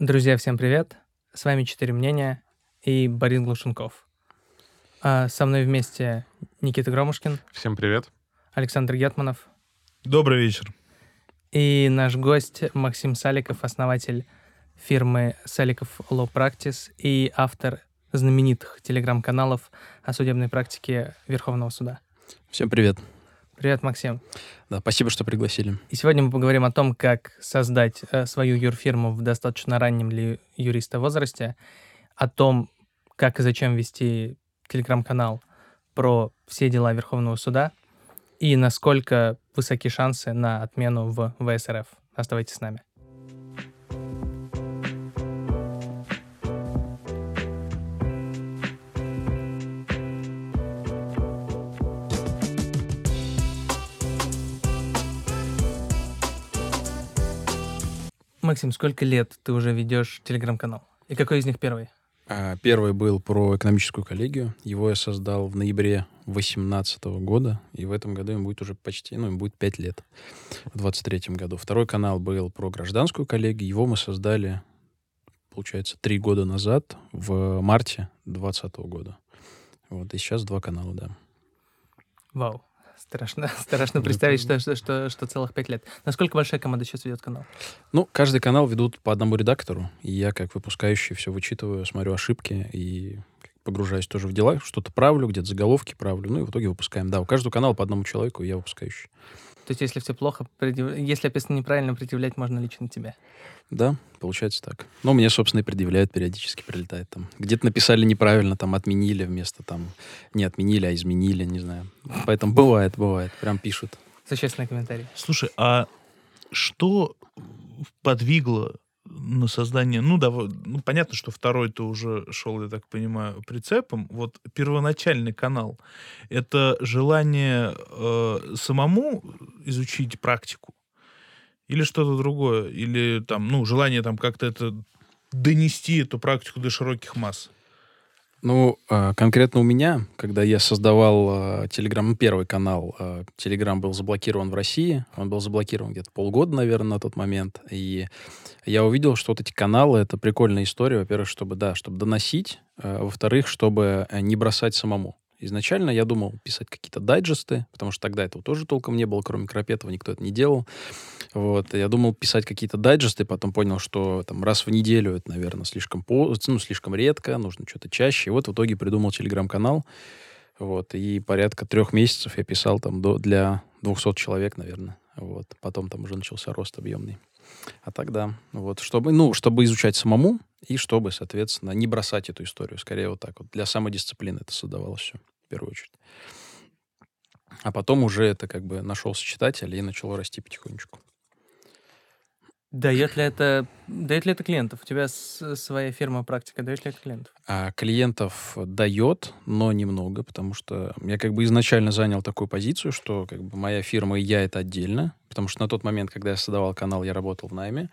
Друзья, всем привет! С вами «Четыре мнения» и Борис Глушенков. А со мной вместе Никита Громушкин, Всем привет. Александр Гетманов Добрый вечер. и наш гость Максим Саликов, основатель фирмы Саликов Law Practice и автор знаменитых телеграм-каналов о судебной практике Верховного суда. Всем привет. Привет, Максим. Да, спасибо, что пригласили. И сегодня мы поговорим о том, как создать э, свою юрфирму в достаточно раннем для юриста возрасте, о том, как и зачем вести телеграм-канал про все дела Верховного суда и насколько высоки шансы на отмену в ВСРФ. Оставайтесь с нами. Максим, сколько лет ты уже ведешь телеграм-канал? И какой из них первый? А, Первый был про экономическую коллегию. Его я создал в ноябре 2018 года, и в этом году ему будет уже почти, ну, ему будет 5 лет, в 2023 году. Второй канал был про гражданскую коллегию. Его мы создали, получается, три года назад, в марте 2020 года. Вот, и сейчас два канала, да. Вау. Страшно, страшно представить, что, что, что, что целых пять лет. Насколько большая команда сейчас ведет канал? Ну, каждый канал ведут по одному редактору, и я, как выпускающий, все вычитываю, смотрю ошибки и погружаюсь тоже в дела, что-то правлю, где-то заголовки правлю, ну и в итоге выпускаем. Да, у каждого канала по одному человеку, и я выпускающий. То есть, если все плохо, предъяв- если описано неправильно, предъявлять можно лично тебе. Да, получается так. Ну, мне, собственно, и предъявляют периодически, прилетает там. Где-то написали неправильно, там отменили вместо там... Не отменили, а изменили, не знаю. Поэтому бывает, бывает. Прям пишут. Существенный комментарий. Слушай, а что подвигло на создание, ну, да, ну, понятно, что второй-то уже шел, я так понимаю, прицепом. Вот первоначальный канал — это желание э, самому изучить практику или что-то другое? Или там, ну, желание там как-то это донести эту практику до широких масс? Ну, а, конкретно у меня, когда я создавал Телеграм, ну, первый канал, Телеграм был заблокирован в России. Он был заблокирован где-то полгода, наверное, на тот момент. И я увидел, что вот эти каналы — это прикольная история. Во-первых, чтобы, да, чтобы доносить. а, Во-вторых, чтобы э, не бросать самому. Изначально я думал писать какие-то дайджесты, потому что тогда этого тоже толком не было, кроме Крапетова никто это не делал. Вот. Я думал писать какие-то дайджесты, потом понял, что там раз в неделю это, наверное, слишком, по... ну, слишком редко, нужно что-то чаще. И вот в итоге придумал телеграм-канал. Вот. И порядка трех месяцев я писал там до... для 200 человек, наверное. Вот. Потом там уже начался рост объемный. А тогда, вот, чтобы, ну, чтобы изучать самому и чтобы, соответственно, не бросать эту историю. Скорее вот так вот. Для самодисциплины это создавалось все, в первую очередь. А потом уже это как бы нашелся читатель и начало расти потихонечку. Дает ли это, дает ли это клиентов? У тебя с- своя фирма практика, дает ли это клиентов? А клиентов дает, но немного, потому что я как бы изначально занял такую позицию, что как бы моя фирма и я это отдельно, потому что на тот момент, когда я создавал канал, я работал в найме.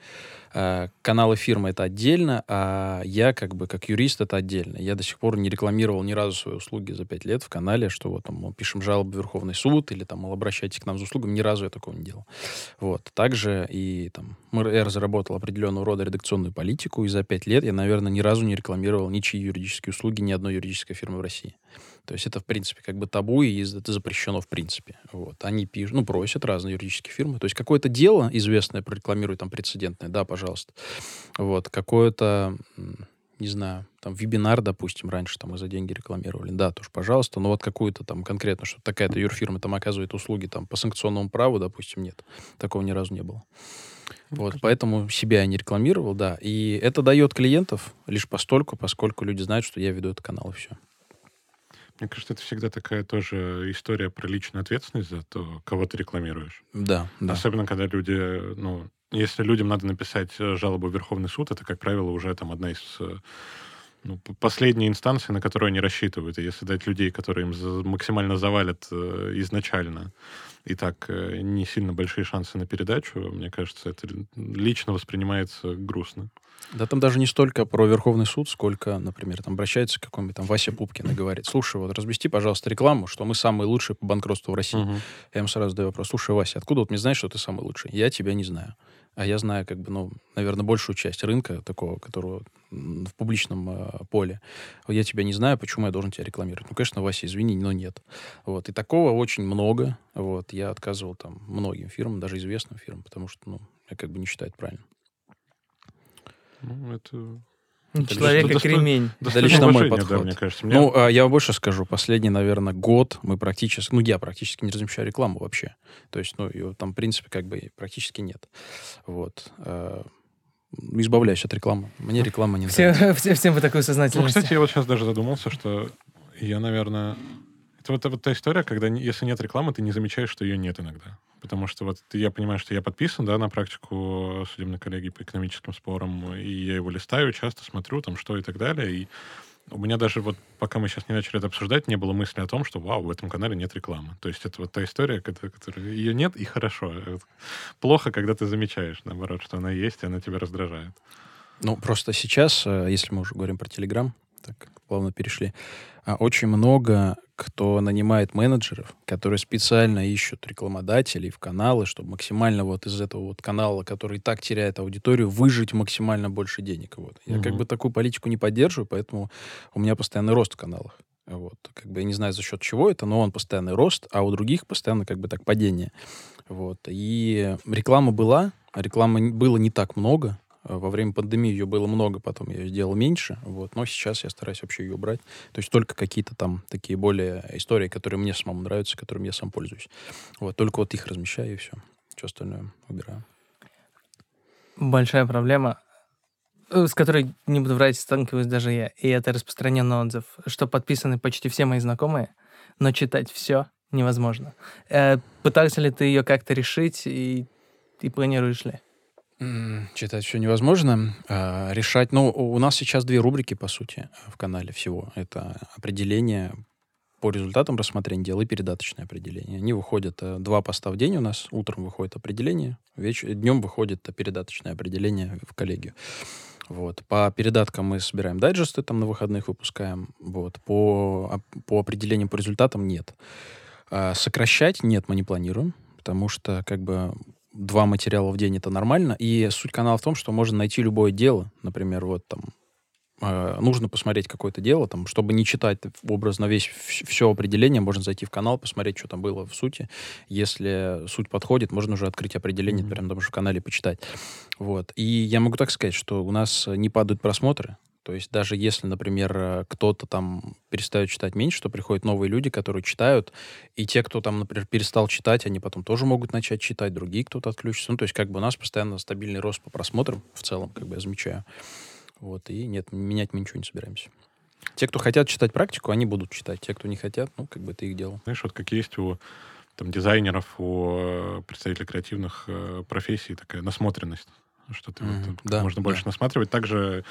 А, каналы фирмы это отдельно, а я как бы как юрист это отдельно. Я до сих пор не рекламировал ни разу свои услуги за пять лет в канале, что вот там пишем жалобу в Верховный суд или там, мол, обращайтесь к нам за услугами, ни разу я такого не делал. Вот. Также и там я разработал определенного рода редакционную политику, и за пять лет я, наверное, ни разу не рекламировал ничьи юридические услуги ни одной юридической фирмы в России. То есть это, в принципе, как бы табу, и это запрещено в принципе. Вот. Они пишут, ну, просят разные юридические фирмы. То есть какое-то дело известное прорекламирует, там, прецедентное, да, пожалуйста. Вот. Какое-то, не знаю, там, вебинар, допустим, раньше там мы за деньги рекламировали. Да, тоже, пожалуйста. Но вот какую-то там конкретно, что такая-то юрфирма там оказывает услуги там по санкционному праву, допустим, нет. Такого ни разу не было. Вот, поэтому себя я не рекламировал, да. И это дает клиентов лишь постольку, поскольку люди знают, что я веду этот канал, и все. Мне кажется, это всегда такая тоже история про личную ответственность за то, кого ты рекламируешь. Да, да. Особенно, когда люди, ну, если людям надо написать э, жалобу в Верховный суд, это, как правило, уже там одна из э, ну, п- последней инстанции, на которую они рассчитывают. И если дать людей, которые им максимально завалят э, изначально, и так э, не сильно большие шансы на передачу, мне кажется, это лично воспринимается грустно. Да там даже не столько про Верховный суд, сколько, например, там обращается к какому-нибудь там Вася Пупкин и говорит, слушай, вот размести, пожалуйста, рекламу, что мы самые лучшие по банкротству в России. Мгм. Я ему сразу задаю вопрос, слушай, Вася, откуда вот мне знаешь, что ты самый лучший? Я тебя не знаю. А я знаю, как бы, ну, наверное, большую часть рынка такого, которого в публичном э, поле. Я тебя не знаю, почему я должен тебя рекламировать. Ну, конечно, Вася, извини, но нет. Вот. И такого очень много. Вот. Я отказывал там многим фирмам, даже известным фирмам, потому что, ну, я как бы не считаю это правильно. Ну, это Человек как кремень. Это лично мой подход. Да, мне кажется. Мне... Ну, а я больше скажу. Последний, наверное, год мы практически... Ну, я практически не размещаю рекламу вообще. То есть, ну, ее там, в принципе, как бы практически нет. Вот. А, избавляюсь от рекламы. Мне реклама не все, нравится. Все, всем вы такой сознательности. Ну, кстати, я вот сейчас даже задумался, что я, наверное... Это вот, вот та история, когда если нет рекламы, ты не замечаешь, что ее нет иногда. Потому что вот я понимаю, что я подписан, да, на практику судебной коллегии по экономическим спорам, и я его листаю, часто смотрю, там, что и так далее, и у меня даже вот, пока мы сейчас не начали это обсуждать, не было мысли о том, что, вау, в этом канале нет рекламы. То есть это вот та история, которая ее нет, и хорошо. Плохо, когда ты замечаешь, наоборот, что она есть, и она тебя раздражает. Ну, просто сейчас, э, если мы уже говорим про Телеграм, так плавно перешли, а, очень много кто нанимает менеджеров, которые специально ищут рекламодателей в каналы, чтобы максимально вот из этого вот канала, который и так теряет аудиторию, выжить максимально больше денег. Вот. Я угу. как бы такую политику не поддерживаю, поэтому у меня постоянный рост в каналах. Вот. Как бы я не знаю, за счет чего это, но он постоянный рост, а у других постоянно как бы так падение. Вот. И реклама была, а рекламы было не так много, во время пандемии ее было много, потом я ее сделал меньше, вот, но сейчас я стараюсь вообще ее убрать. То есть только какие-то там такие более истории, которые мне самому нравятся, которыми я сам пользуюсь. Вот, только вот их размещаю и все. Все остальное убираю. Большая проблема, э, с которой, не буду врать, сталкиваюсь даже я, и это распространенный отзыв, что подписаны почти все мои знакомые, но читать все невозможно. Э, пытался ли ты ее как-то решить и, и планируешь ли? Читать все невозможно. А, решать... Ну, у нас сейчас две рубрики, по сути, в канале всего. Это определение по результатам рассмотрения дела и передаточное определение. Они выходят э, два поста в день у нас. Утром выходит определение, веч... днем выходит передаточное определение в коллегию. Вот. По передаткам мы собираем дайджесты, там на выходных выпускаем. Вот. По, по определениям по результатам нет. А сокращать нет, мы не планируем, потому что как бы два материала в день это нормально. И суть канала в том, что можно найти любое дело. Например, вот там э, нужно посмотреть какое-то дело, там, чтобы не читать образно весь все определение, можно зайти в канал, посмотреть, что там было в сути. Если суть подходит, можно уже открыть определение, mm-hmm. прямо там же в канале почитать. Вот. И я могу так сказать, что у нас не падают просмотры, то есть даже если, например, э, кто-то там перестает читать меньше, то приходят новые люди, которые читают, и те, кто там, например, перестал читать, они потом тоже могут начать читать, другие кто-то отключится. Ну, то есть как бы у нас постоянно стабильный рост по просмотрам в целом, как бы я замечаю. Вот, и нет, менять мы ничего не собираемся. Те, кто хотят читать практику, они будут читать. Те, кто не хотят, ну, как бы это их дело. Знаешь, вот как есть у там, дизайнеров, у э, представителей креативных э, профессий такая насмотренность что ты mm-hmm. вот, да, можно больше да. насматривать. Также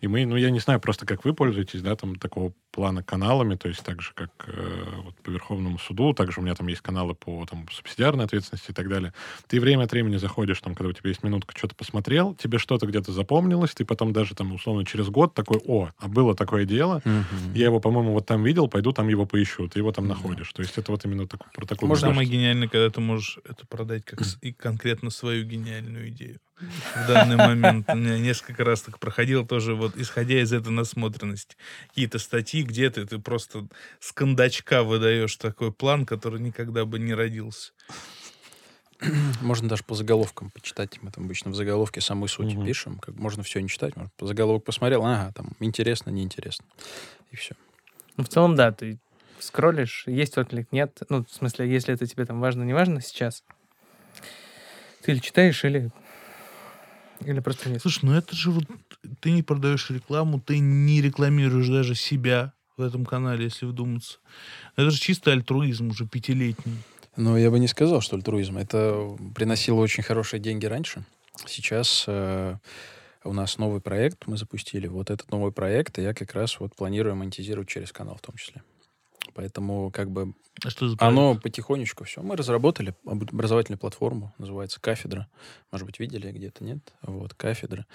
и мы, ну, я не знаю просто, как вы пользуетесь, да, там, такого плана каналами, то есть так же, как э, вот, по Верховному суду, также у меня там есть каналы по там, субсидиарной ответственности и так далее. Ты время от времени заходишь, там, когда у тебя есть минутка, что-то посмотрел, тебе что-то где-то запомнилось, ты потом даже, там, условно, через год такой, о, а было такое дело, mm-hmm. я его, по-моему, вот там видел, пойду там его поищу, ты его там mm-hmm. находишь. То есть это вот именно так, про. Можно самое гениальное, когда ты можешь это продать как и конкретно свою гениальную идею в данный момент. У меня несколько раз так проходило тоже, вот исходя из этой насмотренности. Какие-то статьи где-то ты просто с кондачка выдаешь такой план, который никогда бы не родился. Можно даже по заголовкам почитать. Мы там обычно в заголовке самую суть угу. пишем. Как можно все не читать. Можно по заголовку посмотрел, ага, там интересно, неинтересно. И все. Ну, в целом, да, ты скроллишь, есть отклик, нет. Ну, в смысле, если это тебе там важно, не важно сейчас, ты или читаешь, или или просто нет? Слушай, ну это же вот ты не продаешь рекламу, ты не рекламируешь даже себя в этом канале, если вдуматься. Это же чисто альтруизм уже пятилетний. Ну, я бы не сказал, что альтруизм. Это приносило очень хорошие деньги раньше. Сейчас э, у нас новый проект мы запустили. Вот этот новый проект я как раз вот планирую монетизировать через канал в том числе. Поэтому как бы А что за оно потихонечку все. Мы разработали об- образовательную платформу, называется «Кафедра». Может быть, видели где-то, нет? Вот, «Кафедра».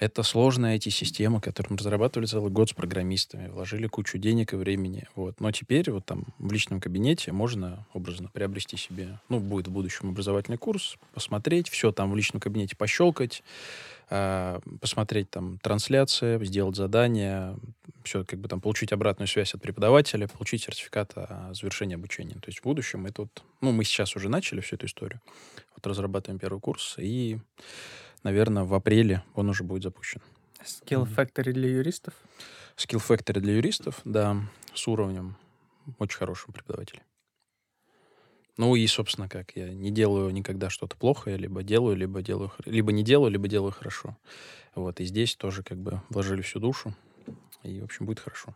Это сложная IT-система, которую мы разрабатывали целый год с программистами, вложили кучу денег и времени. Вот. Но теперь вот там в личном кабинете можно образно приобрести себе, ну, будет в будущем образовательный курс, посмотреть, все там в личном кабинете пощелкать, а, посмотреть там трансляции, сделать задания, все как бы там получить обратную связь от преподавателя, получить сертификат о завершении обучения. То есть в будущем это вот, ну, мы сейчас уже начали всю эту историю. Вот разрабатываем первый курс, и, наверное, в апреле он уже будет запущен. Skill Factory для юристов. Skill Factory для юристов, да, с уровнем очень хорошего преподавателя. Ну и, собственно, как я не делаю никогда что-то плохо, я либо делаю, либо делаю, либо не делаю, либо делаю хорошо. Вот и здесь тоже как бы вложили всю душу, и в общем будет хорошо.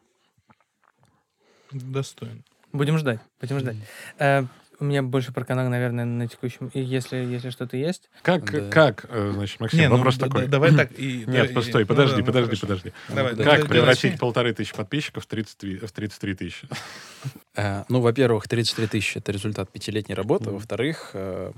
Достойно. Будем ждать, будем ждать. Э, у меня больше про канал, наверное, на текущем. И если, если что-то есть. Как, Да. как, э, значит, Максим, Не, ну, вопрос да- такой. да- давай так и... да, Нет, и- постой, ну подожди, да, ну подожди, хорошо. подожди. Давай, Ну, да- Как да- превратить начни. полторы тысячи подписчиков в 33, в 33 тысячи? Э, Ну, во-первых, 33 тысячи — это результат пятилетней работы. Во-вторых, э,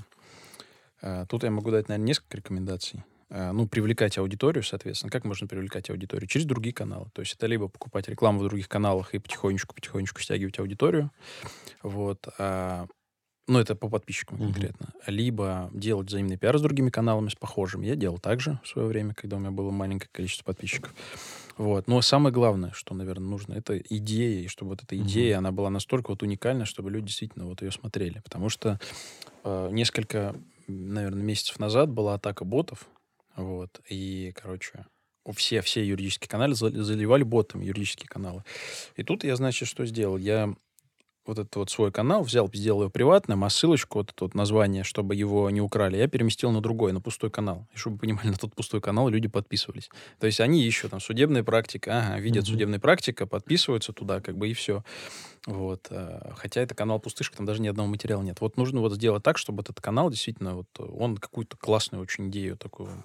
тут я могу дать, наверное, несколько рекомендаций. Э, Ну, привлекать аудиторию, соответственно. Как можно привлекать аудиторию? Через другие каналы. То есть это либо покупать рекламу в других каналах и потихонечку-потихонечку стягивать аудиторию. Вот. а, Ну, это по подписчикам конкретно. Либо делать взаимный пиар с другими каналами, с похожими. Я делал так же в свое время, когда у меня было маленькое количество подписчиков. Вот. Но самое главное, что, наверное, нужно, это идея, и чтобы вот эта идея, она была настолько вот уникальна, чтобы люди действительно вот ее смотрели. Потому что э, несколько, наверное, месяцев назад была атака ботов, вот, и, короче, все, все юридические каналы за- заливали ботами юридические каналы. И тут я, значит, что сделал? Я вот этот вот свой канал взял, сделал его приватным, а ссылочку, вот это вот название, чтобы его не украли, я переместил на другой, на пустой канал. И чтобы вы понимали, на тот пустой канал люди подписывались. То есть они ищут там судебная практика, ага, видят Мгм. судебная практика, подписываются туда, как бы и все. Вот. а, Хотя это канал пустышка, там даже ни одного материала нет. Вот нужно вот сделать так, чтобы этот канал действительно, вот он какую-то классную очень идею такую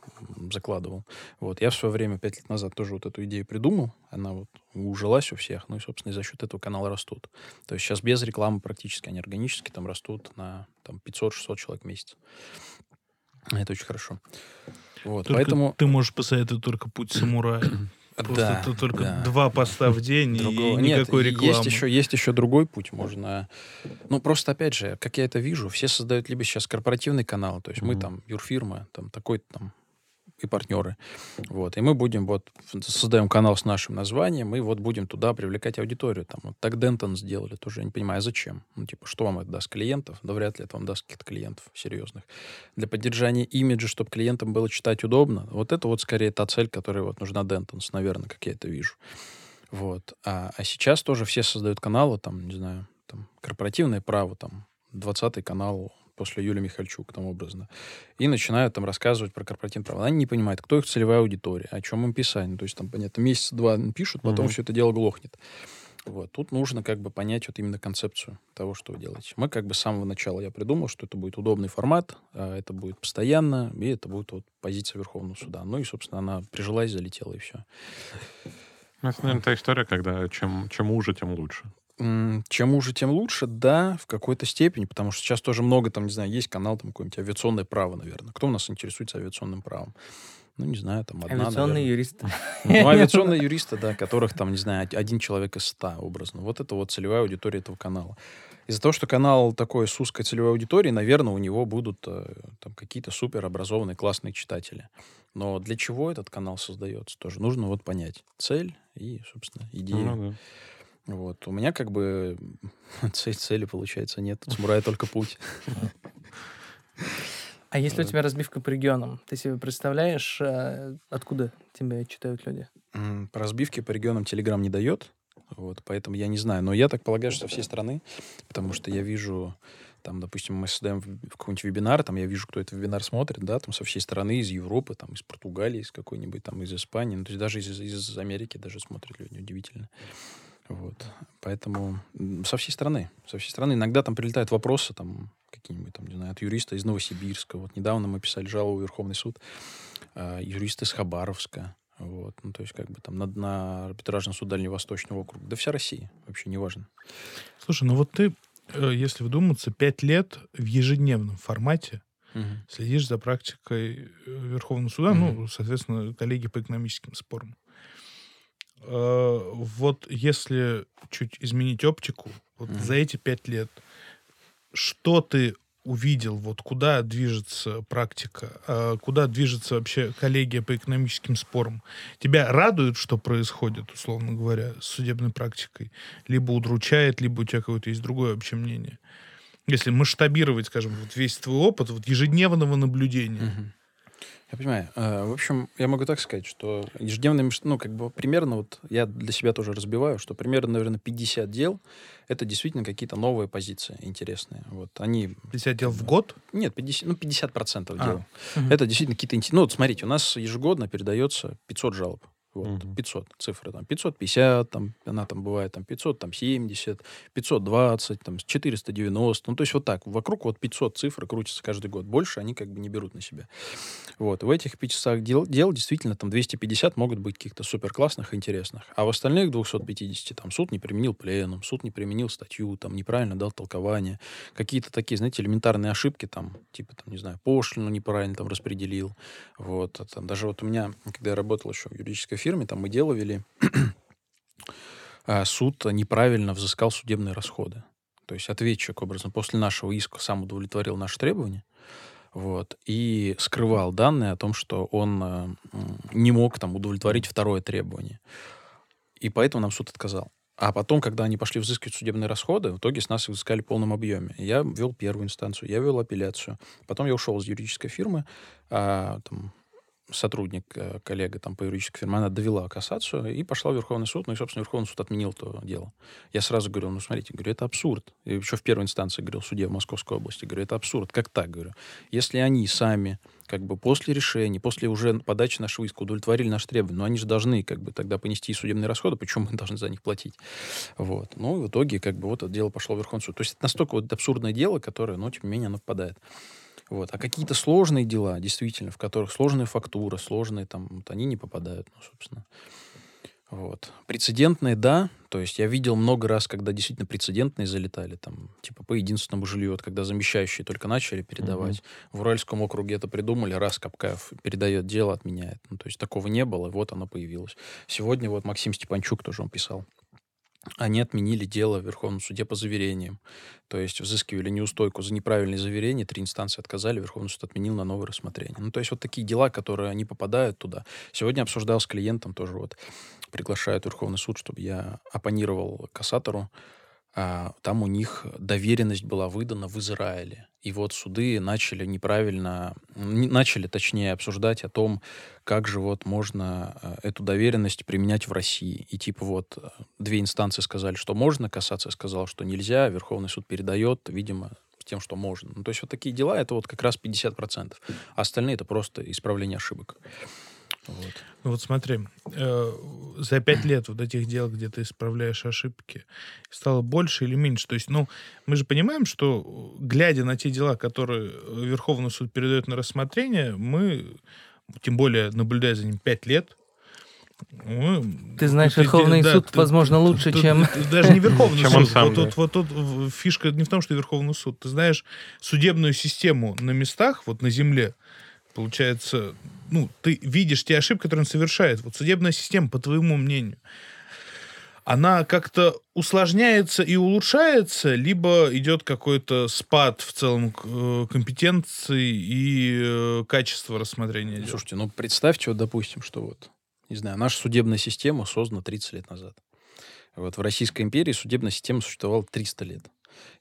закладывал. Вот. Я в свое время, пять лет назад, тоже вот эту идею придумал. Она вот ужилась у всех. Ну и, собственно, и за счет этого канала растут. То есть сейчас без рекламы практически, они органически там растут на там, 500-600 человек в месяц. Это очень хорошо. Вот, Только поэтому... Ты можешь посоветовать только путь самурая. Просто Да, тут только да. два поста в день Другого- и Нет, никакой и рекламы. Есть еще, есть еще другой путь. Можно... Ну, просто, опять же, как я это вижу, все создают либо сейчас корпоративный канал, то есть мы Мгм. там, юрфирма, там, такой-то там и партнеры. Вот. И мы будем вот создаем канал с нашим названием, и вот будем туда привлекать аудиторию. Там, вот так Дентон сделали, тоже не понимаю, а зачем? Ну, типа, что вам это даст клиентов? Да вряд ли это вам даст каких-то клиентов серьезных. Для поддержания имиджа, чтобы клиентам было читать удобно, вот это вот скорее та цель, которая вот нужна Дентонс, наверное, как я это вижу. Вот. А, а сейчас тоже все создают каналы, там, не знаю, там, корпоративное право, там, 20 канал после Юли Михальчук, там, образно. И начинают там рассказывать про корпоративное право. Они не понимают, кто их целевая аудитория, о чем им писать. Ну, то есть, там, понятно, месяц-два пишут, потом Мгм. все это дело глохнет. Вот. Тут нужно как бы понять вот именно концепцию того, что вы делаете. Мы как бы с самого начала я придумал, что это будет удобный формат, а это будет постоянно, и это будет вот позиция Верховного суда. Ну и, собственно, она прижилась, залетела, и все. Ну, Это, наверное, та история, когда чем, чем уже, тем лучше. Чем уже, тем лучше, да, в какой-то степени, потому что сейчас тоже много, там, не знаю, есть канал, там, какое-нибудь авиационное право, наверное. Кто у нас интересуется авиационным правом? Ну, не знаю, там одна, Авиационный наверное. юрист. Ну, авиационные юристы, да, которых там, не знаю, од- один человек из ста образно. Вот это вот целевая аудитория этого канала. Из-за того, что канал такой с узкой целевой аудиторией, наверное, у него будут э, там какие-то супер образованные, классные читатели. Но для чего этот канал создается, тоже нужно вот понять цель и, собственно, идею. Ну, да. Вот. У меня как бы цель, цели, получается, нет. У самурая только путь. А если у тебя разбивка по регионам, ты себе представляешь, э, откуда тебя читают люди? По разбивке по регионам Телеграм не дает. Вот, поэтому я не знаю. Но я так полагаю, что со всей страны, потому что я вижу, там, допустим, мы создаем какой-нибудь вебинар, там я вижу, кто этот вебинар смотрит, да, там со всей страны, из Европы, там, из Португалии, из какой-нибудь, там, из Испании, ну, то есть даже из, из Америки даже смотрят люди, удивительно. Вот. Поэтому со всей страны. Со всей страны. Иногда там прилетают вопросы, там, какие-нибудь, там, не знаю, от юриста из Новосибирска. Вот недавно мы писали жалобу в Верховный суд. а, юрист из Хабаровска. Вот. Ну, то есть, как бы там на, на арбитражный суд Дальневосточного округа. Да вся Россия. Вообще не важно. Слушай, ну вот ты, э, если вдуматься, пять лет в ежедневном формате Мгм. следишь за практикой э, Верховного суда, Мгм. ну, соответственно, коллеги по экономическим спорам. Э, Вот если чуть изменить оптику, вот Мгм. за эти пять лет, что ты увидел, вот куда движется практика, а куда движется вообще коллегия по экономическим спорам? Тебя радует, что происходит, условно говоря, с судебной практикой? Либо удручает, либо у тебя какое-то есть другое вообще мнение? Если масштабировать, скажем, вот весь твой опыт вот ежедневного наблюдения. Мгм. Я понимаю. Э, В общем, я могу так сказать, что ежедневно, ну, как бы примерно, вот я для себя тоже разбиваю, что примерно, наверное, 50 дел — это действительно какие-то новые позиции интересные. Вот они... 50 дел в год? Нет, 50, ну, 50 процентов А. дел. Мгм. Это действительно какие-то... Ну, вот смотрите, у нас ежегодно передается 500 жалоб. Вот, Мгм. 500 цифры, там, 550, там, она там бывает, там, 500, там, 70, 520, там, 490, ну, то есть вот так, вокруг вот 500 цифр крутится каждый год, больше они как бы не берут на себя. Вот, в этих 500 дел, дел действительно там 250 могут быть каких-то супер классных, интересных, а в остальных 250 там суд не применил пленум, суд не применил статью, там, неправильно дал толкование, какие-то такие, знаете, элементарные ошибки, там, типа, там, не знаю, пошлину неправильно там распределил, вот, а там, даже вот у меня, когда я работал еще в юридической фирме, там мы дело вели, а суд неправильно взыскал судебные расходы. То есть ответчик, образно, после нашего иска сам удовлетворил наши требования, вот, и скрывал данные о том, что он э, не мог там удовлетворить второе требование. И поэтому нам суд отказал. А потом, когда они пошли взыскивать судебные расходы, в итоге с нас их взыскали в полном объеме. Я вел первую инстанцию, я вел апелляцию. Потом я ушел из юридической фирмы, а, там, сотрудник, э, коллега там по юридической фирме, она довела кассацию и пошла в Верховный суд. Ну и, собственно, Верховный суд отменил то дело. Я сразу говорю, ну, смотрите, говорю, это абсурд. И еще в первой инстанции говорил, суде в Московской области, говорю, это абсурд. Как так, говорю? Если они сами как бы после решения, после уже подачи нашего иска удовлетворили наши требования, но они же должны как бы тогда понести судебные расходы, почему мы должны за них платить? Вот. Ну, и в итоге как бы вот это дело пошло в Верховный суд. То есть это настолько вот абсурдное дело, которое, ну, тем не менее, оно впадает. Вот. А какие-то сложные дела, действительно, в которых сложная фактура, сложные там, вот они не попадают, ну, собственно. Вот. Прецедентные, да. То есть я видел много раз, когда действительно прецедентные залетали, там, типа по единственному жилью, вот когда замещающие только начали передавать. В Уральском округе это придумали, раз Капкаев передает дело, отменяет. Ну, то есть такого не было, и вот оно появилось. Сегодня вот Максим Степанчук тоже он писал. Они отменили дело в Верховном суде по заверениям. То есть взыскивали неустойку за неправильное заверение, три инстанции отказали, Верховный суд отменил на новое рассмотрение. Ну, то есть вот такие дела, которые не попадают туда. Сегодня обсуждал с клиентом тоже вот, приглашают Верховный суд, чтобы я оппонировал кассатору. А, там у них доверенность была выдана в Израиле. И вот суды начали неправильно, не- начали, точнее, обсуждать о том, как же вот можно э, эту доверенность применять в России. И типа вот э, две инстанции сказали, что можно, кассация сказала, что нельзя, Верховный суд передает, видимо, тем, что можно. Ну, то есть вот такие дела, это вот как раз 50%. А остальные это просто исправление ошибок. Вот. Ну вот смотри, э, за пять лет вот этих дел, где ты исправляешь ошибки, стало больше или меньше? То есть, ну, мы же понимаем, что, глядя на те дела, которые Верховный суд передает на рассмотрение, мы, тем более наблюдая за ним пять лет, мы- Ты знаешь, тут- Верховный да, суд, тут- возможно, тут- лучше, тут- чем- Даже не Верховный Чем суд. он сам, вот, тут, да. вот тут в- фишка не в том, что Верховный суд. Ты знаешь судебную систему на местах, вот на земле, получается, ну, ты видишь те ошибки, которые он совершает. Вот судебная система, по твоему мнению, она как-то усложняется и улучшается, либо идет какой-то спад в целом э, компетенции и э, качества рассмотрения дел? Слушайте, ну представьте, вот, допустим, что вот, не знаю, наша судебная система создана 30 лет назад. Вот в Российской империи судебная система существовала 300 лет.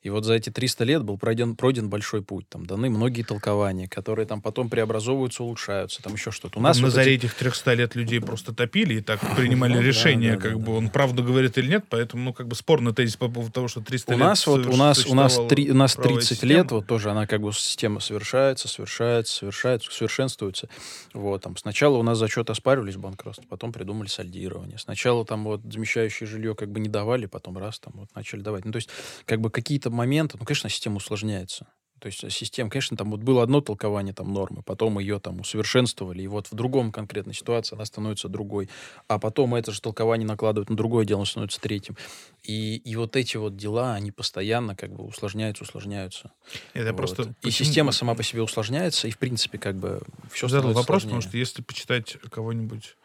И вот за эти 300 лет был пройден, пройден большой путь. Там даны многие толкования, которые там потом преобразовываются, улучшаются, там еще что-то. У нас на вот заре эти- этих 300 лет людей просто топили и так принимали Ну решение, да, как да, бы да. он правду говорит или нет, поэтому, ну, как бы спорный тезис по поводу того, что 300 У лет нас вот, у нас, у нас, три, у нас правовая 30 система. лет, вот тоже она как бы система совершается, совершается, совершается, совершенствуется. Вот, там, сначала у нас зачеты оспаривались банкротство, потом придумали сальдирование. Сначала там вот замещающее жилье как бы не давали, потом раз там вот начали давать. Ну, то есть, как бы какие-то моменты, ну, конечно, система усложняется. То есть система, конечно, там вот было одно толкование там нормы, потом ее там усовершенствовали, и вот в другом конкретной ситуации она становится другой, а потом это же толкование накладывают на другое дело, оно становится третьим. И, и вот эти вот дела, они постоянно как бы усложняются, усложняются. Это Вот. просто... И почему- система сама по себе усложняется, и в принципе как бы все задал вопрос, потому что если почитать кого-нибудь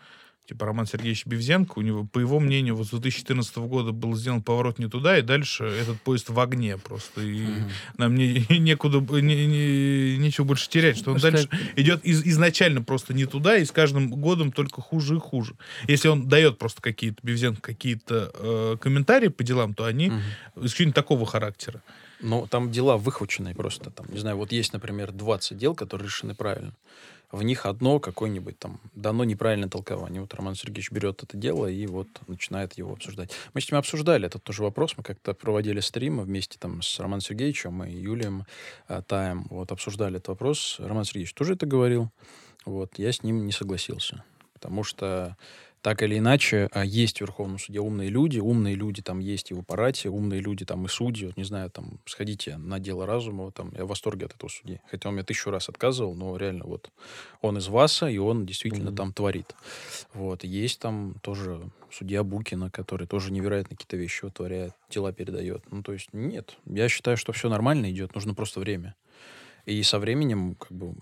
типа Роман Сергеевич Бевзенко, у него, по его мнению, вот с 2014 года был сделан поворот не туда, и дальше этот поезд в огне просто. И нам не, некуда, не, не- нечего больше терять, что он Просто- дальше идет из- изначально просто не туда, и с каждым годом только хуже и хуже. Если он дает просто какие-то, Бевзенко, какие-то э, комментарии по делам, то они исключительно такого характера. Но там дела выхваченные просто. Там, не знаю, вот есть, например, 20 дел, которые решены правильно. В них одно какое-нибудь там дано неправильное толкование. Вот Роман Сергеевич берет это дело и вот начинает его обсуждать. Мы с ним обсуждали этот тоже вопрос. Мы как-то проводили стримы вместе там с Романом Сергеевичем и Юлием э, Таем. Вот обсуждали этот вопрос. Роман Сергеевич тоже это говорил. Вот я с ним не согласился. Потому что так или иначе, а, есть в Верховном суде умные люди, умные люди там есть и в аппарате, умные люди там и судьи, вот не знаю, там, сходите на дело Разумова, там, я в восторге от этого судьи. Хотя он мне тысячу раз отказывал, но реально вот он из ВАСа, и он действительно Мгм. там творит. Вот, есть там тоже судья Букина, который тоже невероятно какие-то вещи вытворяет, дела передает. Ну, то есть нет, я считаю, что все нормально идет, нужно просто время. И со временем, как бы,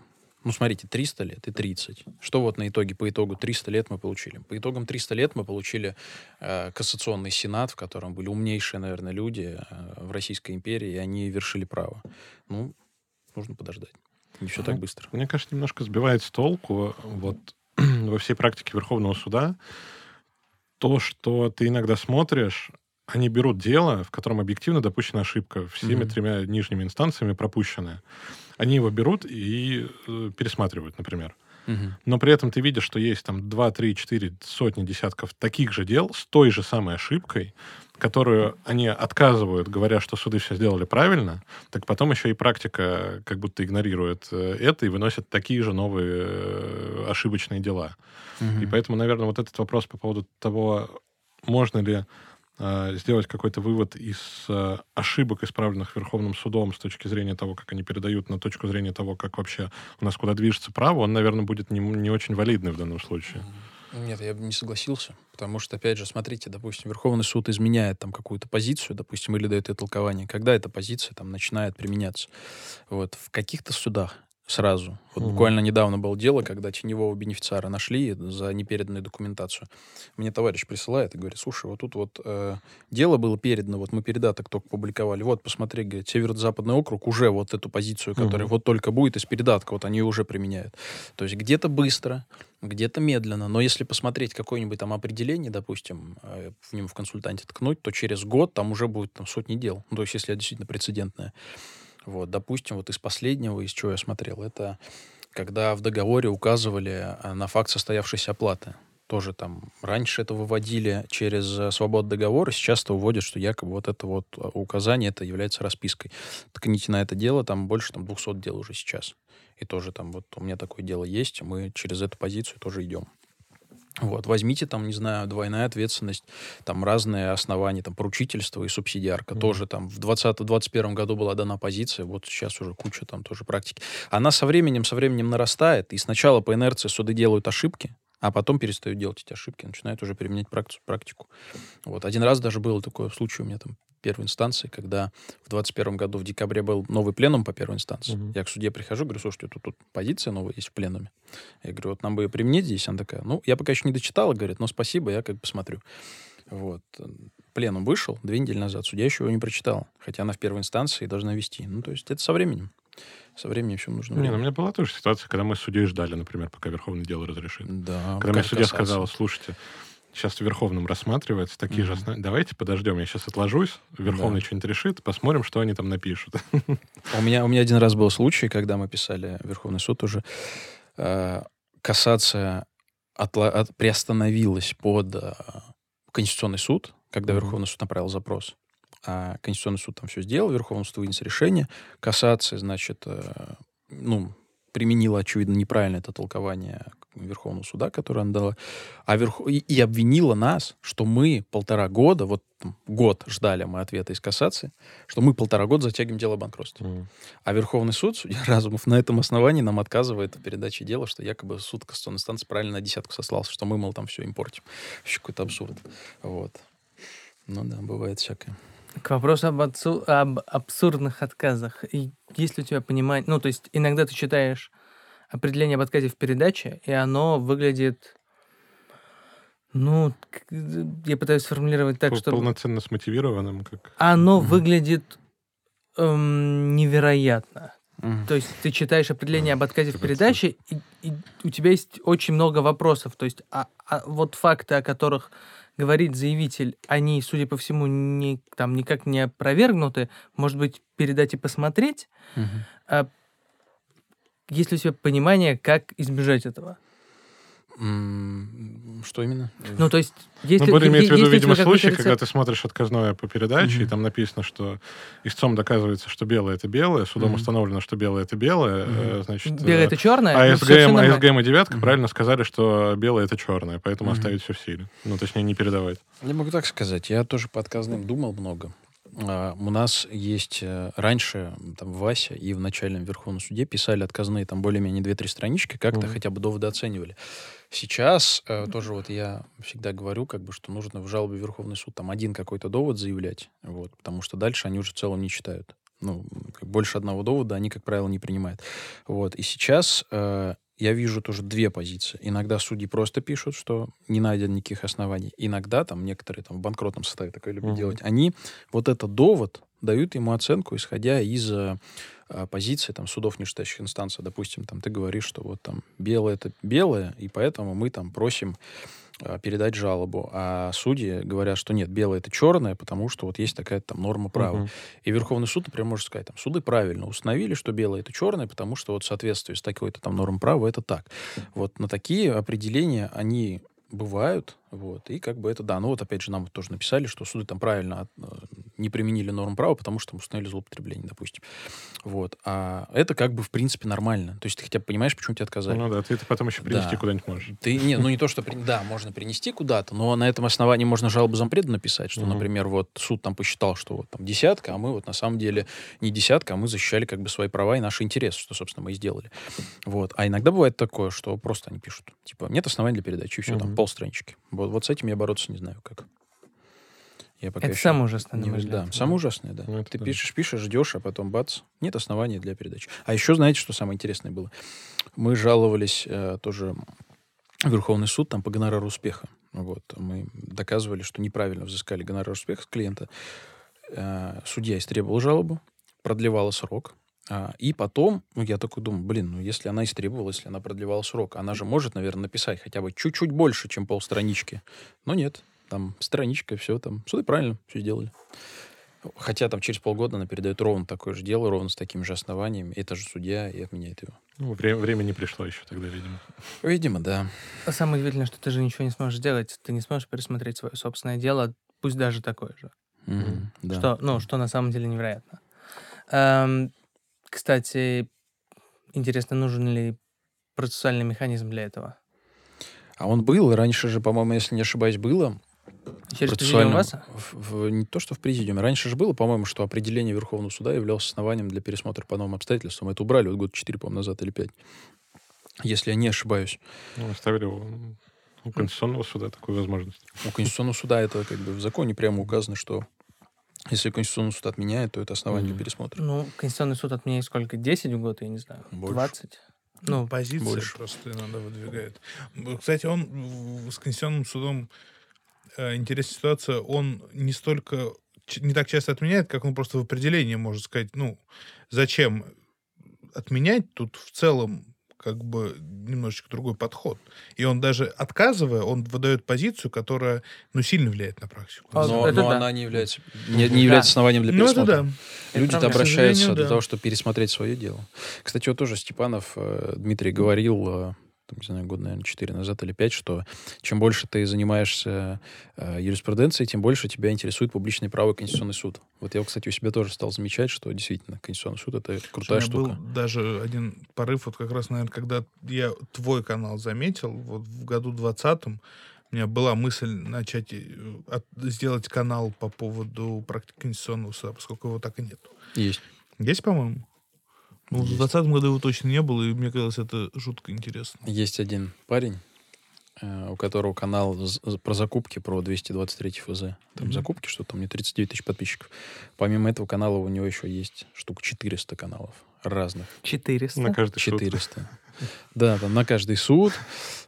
ну, смотрите, 300 лет и 30. Что вот на итоге, по итогу 300 лет мы получили? По итогам 300 лет мы получили э, Кассационный Сенат, в котором были умнейшие, наверное, люди э, в Российской империи, и они вершили право. Ну, нужно подождать. Не все так Ну, быстро. Мне кажется, немножко сбивает с толку вот во всей практике Верховного суда то, что ты иногда смотришь, они берут дело, в котором объективно допущена ошибка, всеми Мгм. тремя нижними инстанциями пропущенная. Они его берут и э, пересматривают, например. Но при этом ты видишь, что есть там 2, 3, 4 сотни десятков таких же дел с той же самой ошибкой, которую они отказывают, говоря, что суды все сделали правильно, так потом еще и практика как будто игнорирует э, это и выносит такие же новые э, ошибочные дела. И Мгм. поэтому, наверное, вот этот вопрос по поводу того, можно ли сделать какой-то вывод из э, ошибок, исправленных Верховным судом с точки зрения того, как они передают, на точку зрения того, как вообще у нас куда движется право, он, наверное, будет не, не очень валидный в данном случае. Нет, я бы не согласился, потому что, опять же, смотрите, допустим, Верховный суд изменяет там какую-то позицию, допустим, или дает ей толкование, когда эта позиция там начинает применяться. Вот в каких-то судах сразу. Вот Мгм. буквально недавно было дело, когда теневого бенефициара нашли за непереданную документацию. Мне товарищ присылает и говорит, слушай, вот тут вот э, дело было передано, вот мы передаток только публиковали, вот посмотри, говорит, Северо-Западный округ уже вот эту позицию, которая Мгм. вот только будет из передатка, вот они ее уже применяют. То есть где-то быстро, где-то медленно, но если посмотреть какое-нибудь там определение, допустим, э, в нем в консультанте ткнуть, то через год там уже будет там сотни дел. Ну, то есть если это действительно прецедентное. Вот, допустим, вот из последнего, из чего я смотрел, это когда в договоре указывали э, на факт состоявшейся оплаты. Тоже там раньше это выводили через э, свободу договора, сейчас это уводят, что якобы вот это вот э, указание, это является распиской. Ткните на это дело, там больше там 200 дел уже сейчас. И тоже там вот у меня такое дело есть, мы через эту позицию тоже идем. Вот, возьмите там, не знаю, двойная ответственность, там разные основания, там поручительство и субсидиарка. Мгм. Тоже там в 2020-2021 году была дана позиция, вот сейчас уже куча там тоже практики. Она со временем, со временем нарастает, и сначала по инерции суды делают ошибки, а потом перестают делать эти ошибки, начинают уже применять практи- практику. Вот. Один раз даже был такой случай у меня там первой инстанции, когда в 2021 году в декабре был новый пленум по первой инстанции. Мгм. Я к суде прихожу, говорю, слушайте, тут, тут позиция новая есть в пленуме. Я говорю, вот нам бы ее применить здесь. Она такая, ну, я пока еще не дочитала, говорит, но спасибо, я как бы посмотрю. Вот. Пленум вышел две недели назад, судья еще его не прочитал, хотя она в первой инстанции должна вести. Ну, то есть это со временем. Со временем все нужно Не, ну, у меня была тоже ситуация, когда мы с судьей ждали, например, пока Верховное дело разрешит. Да, Когда мне судья касаться. сказал, слушайте, сейчас в Верховном рассматривается такие же Мгм. основания. Давайте подождем, я сейчас отложусь, Верховный Да. что-нибудь решит, посмотрим, что они там напишут. У меня, у меня один раз был случай, когда мы писали Верховный суд уже, э, кассация отла- от- приостановилась под э, Конституционный суд, когда Мгм. Верховный суд направил запрос. А Конституционный суд там все сделал, Верховный суд вынес решение. Кассация, значит, э, ну, применила, очевидно, неправильно это толкование Верховного суда, которую она дала, а верх... и, и обвинила нас, что мы полтора года, вот там, год ждали мы ответа из кассации, что мы полтора года затягиваем дело о банкротстве. Мгм. А Верховный суд, судья Разумов, на этом основании нам отказывает в передаче дела, что якобы суд Конституционной инстанции правильно на десятку сослался, что мы, мол, там все им портим. Вообще какой-то абсурд. Вот. Ну да, бывает всякое. К вопросу об, отцу- об абсурдных отказах. И есть ли у тебя понимание... Ну, то есть иногда ты читаешь определение об отказе в передаче, и оно выглядит... Ну, я пытаюсь сформулировать так, Пол- что... Полноценно смотивированным, как... Оно Мгм. выглядит эм, невероятно. Мгм. То есть ты читаешь определение об отказе в передаче, и, и у тебя есть очень много вопросов. То есть а, а вот факты, о которых говорит заявитель, они, судя по всему, не, там, никак не опровергнуты. Может быть, передать и посмотреть. Мгм. Есть ли у тебя понимание, как избежать этого? Что именно? Ну, то есть, если... Ну, Боря имеет в виду, видимо, случай, когда рецепт? ты смотришь отказное по передаче, и Мгм. там написано, что истцом доказывается, что белое это белое, судом Мгм. установлено, что белое это белое, э, значит... Белое э, это черное? А Ну, СГМ, а нормально. СГМ и девятка Мгм. правильно сказали, что белое это черное, поэтому Мгм. оставить все в силе. Ну, точнее, не передавать. Я могу так сказать. Я тоже по отказным думал много. А, у нас есть э, раньше там Вася и в начальном Верховном суде писали отказные там более-менее 2-3 странички, как-то Мгм. хотя бы доводы оценивали. Сейчас э, тоже вот я всегда говорю, как бы, что нужно в жалобе в Верховный суд там один какой-то довод заявлять, вот, потому что дальше они уже в целом не читают. Ну, больше одного довода они, как правило, не принимают. Вот. И сейчас э, я вижу тоже две позиции. Иногда судьи просто пишут, что не найдено никаких оснований. Иногда там некоторые там в банкротном составе такое любят Мгм. делать. Они вот этот довод дают ему оценку, исходя из э, э, позиции там судов нижестоящих инстанций. Допустим, там ты говоришь, что вот там белое это белое, и поэтому мы там просим передать жалобу. А судьи говорят, что нет, белое это черное, потому что вот есть такая там норма права. Мгм. И Верховный суд, например, может сказать, там, суды правильно установили, что белое это черное, потому что вот в соответствии с такой-то там нормой права это так. Вот на такие определения они бывают, вот, и как бы это, да, ну вот опять же нам тоже написали, что суды там правильно э, не применили норм права, потому что там установили злоупотребление, допустим. Вот, а это как бы в принципе нормально. То есть ты хотя бы понимаешь, почему тебе отказали. Ну да, ты это потом еще принести Да. куда-нибудь можешь. Ты, не, ну не то, что, при- да, можно принести куда-то, но на этом основании можно жалобу зампреду написать, что, Мгм. например, вот суд там посчитал, что вот там десятка, а мы вот на самом деле не десятка, а мы защищали как бы свои права и наши интересы, что, собственно, мы и сделали. Вот. А иногда бывает такое, что просто они пишут, типа, нет оснований для передачи, и все, там Мгм. полстранички. Вот, вот с этим я бороться не знаю как. Я пока Это самое ужасное, на не мой Да, самое ужасное, да. Ну, Ты да. пишешь, пишешь, ждешь, а потом бац, нет оснований для передачи. А еще знаете, что самое интересное было? Мы жаловались э, тоже в Верховный суд там по гонорару успеха. Вот, мы доказывали, что неправильно взыскали гонорар успеха с клиента. Э, судья истребовал жалобу, продлевала срок. А, и потом, ну, я такой думаю, блин, ну, если она истребовала, если она продлевала срок, она же может, наверное, написать хотя бы чуть-чуть больше, чем полстранички. Но нет, там страничка, все там. Суды правильно все сделали. Хотя там через полгода она передает ровно такое же дело, ровно с такими же основаниями. Это же судья и отменяет его. Ну, время, время не пришло еще тогда, видимо. Видимо, да. А Самое удивительное, что ты же ничего не сможешь сделать. Ты не сможешь пересмотреть свое собственное дело, пусть даже такое же. Мгм, да. Что, ну, что на самом деле невероятно. Эм, кстати, интересно, нужен ли процессуальный механизм для этого? А он был, раньше же, по-моему, если не ошибаюсь, было. Через процессуальном- в- в- не то, что в президиуме. Раньше же было, по-моему, что определение Верховного суда являлось основанием для пересмотра по новым обстоятельствам. Это убрали вот год 4, по-моему, назад или 5. Если я не ошибаюсь. Ну, оставили у у Конституционного суда такую возможность. У Конституционного суда это как бы в законе прямо указано, что если Конституционный суд отменяет, то это основание Мгм. для пересмотра. Ну, Конституционный суд отменяет сколько? 10 в год, я не знаю. Больше. 20? Ну, позиция больше. просто иногда выдвигает. Кстати, он с Конституционным судом интересная ситуация, он не столько не так часто отменяет, как он просто в определении может сказать, ну, зачем отменять, тут в целом как бы немножечко другой подход. И он даже отказывая, он выдает позицию, которая, ну, сильно влияет на практику. А, Но, это но да. она не является, не, Да. не является основанием для Ну, это пересмотра. да. Люди-то обращаются сожалению, для да. того, чтобы пересмотреть свое дело. Кстати, вот тоже Степанов э, Дмитрий говорил, э, там, не знаю, год, наверное, 4 назад или 5, что чем больше ты занимаешься э, юриспруденцией, тем больше тебя интересует публичное право и Конституционный суд. Вот я, кстати, у себя тоже стал замечать, что действительно Конституционный суд — это крутая У меня штука. был даже один порыв, вот как раз, наверное, когда я твой канал заметил, вот в году 20 у меня была мысль начать э, от- сделать канал по поводу практики Конституционного суда, поскольку его так и нет. Есть. Есть, по-моему? Ну, в Есть. 2020 году его точно не было, и мне казалось, это жутко интересно. Есть один парень, э, у которого канал про закупки, про 223 ФЗ. Там Мгм. закупки, что там, у него 39 тысяч подписчиков. Помимо этого канала у него еще есть штук 400 каналов разных. 400. На каждый суд. 400. Да, там на каждый суд.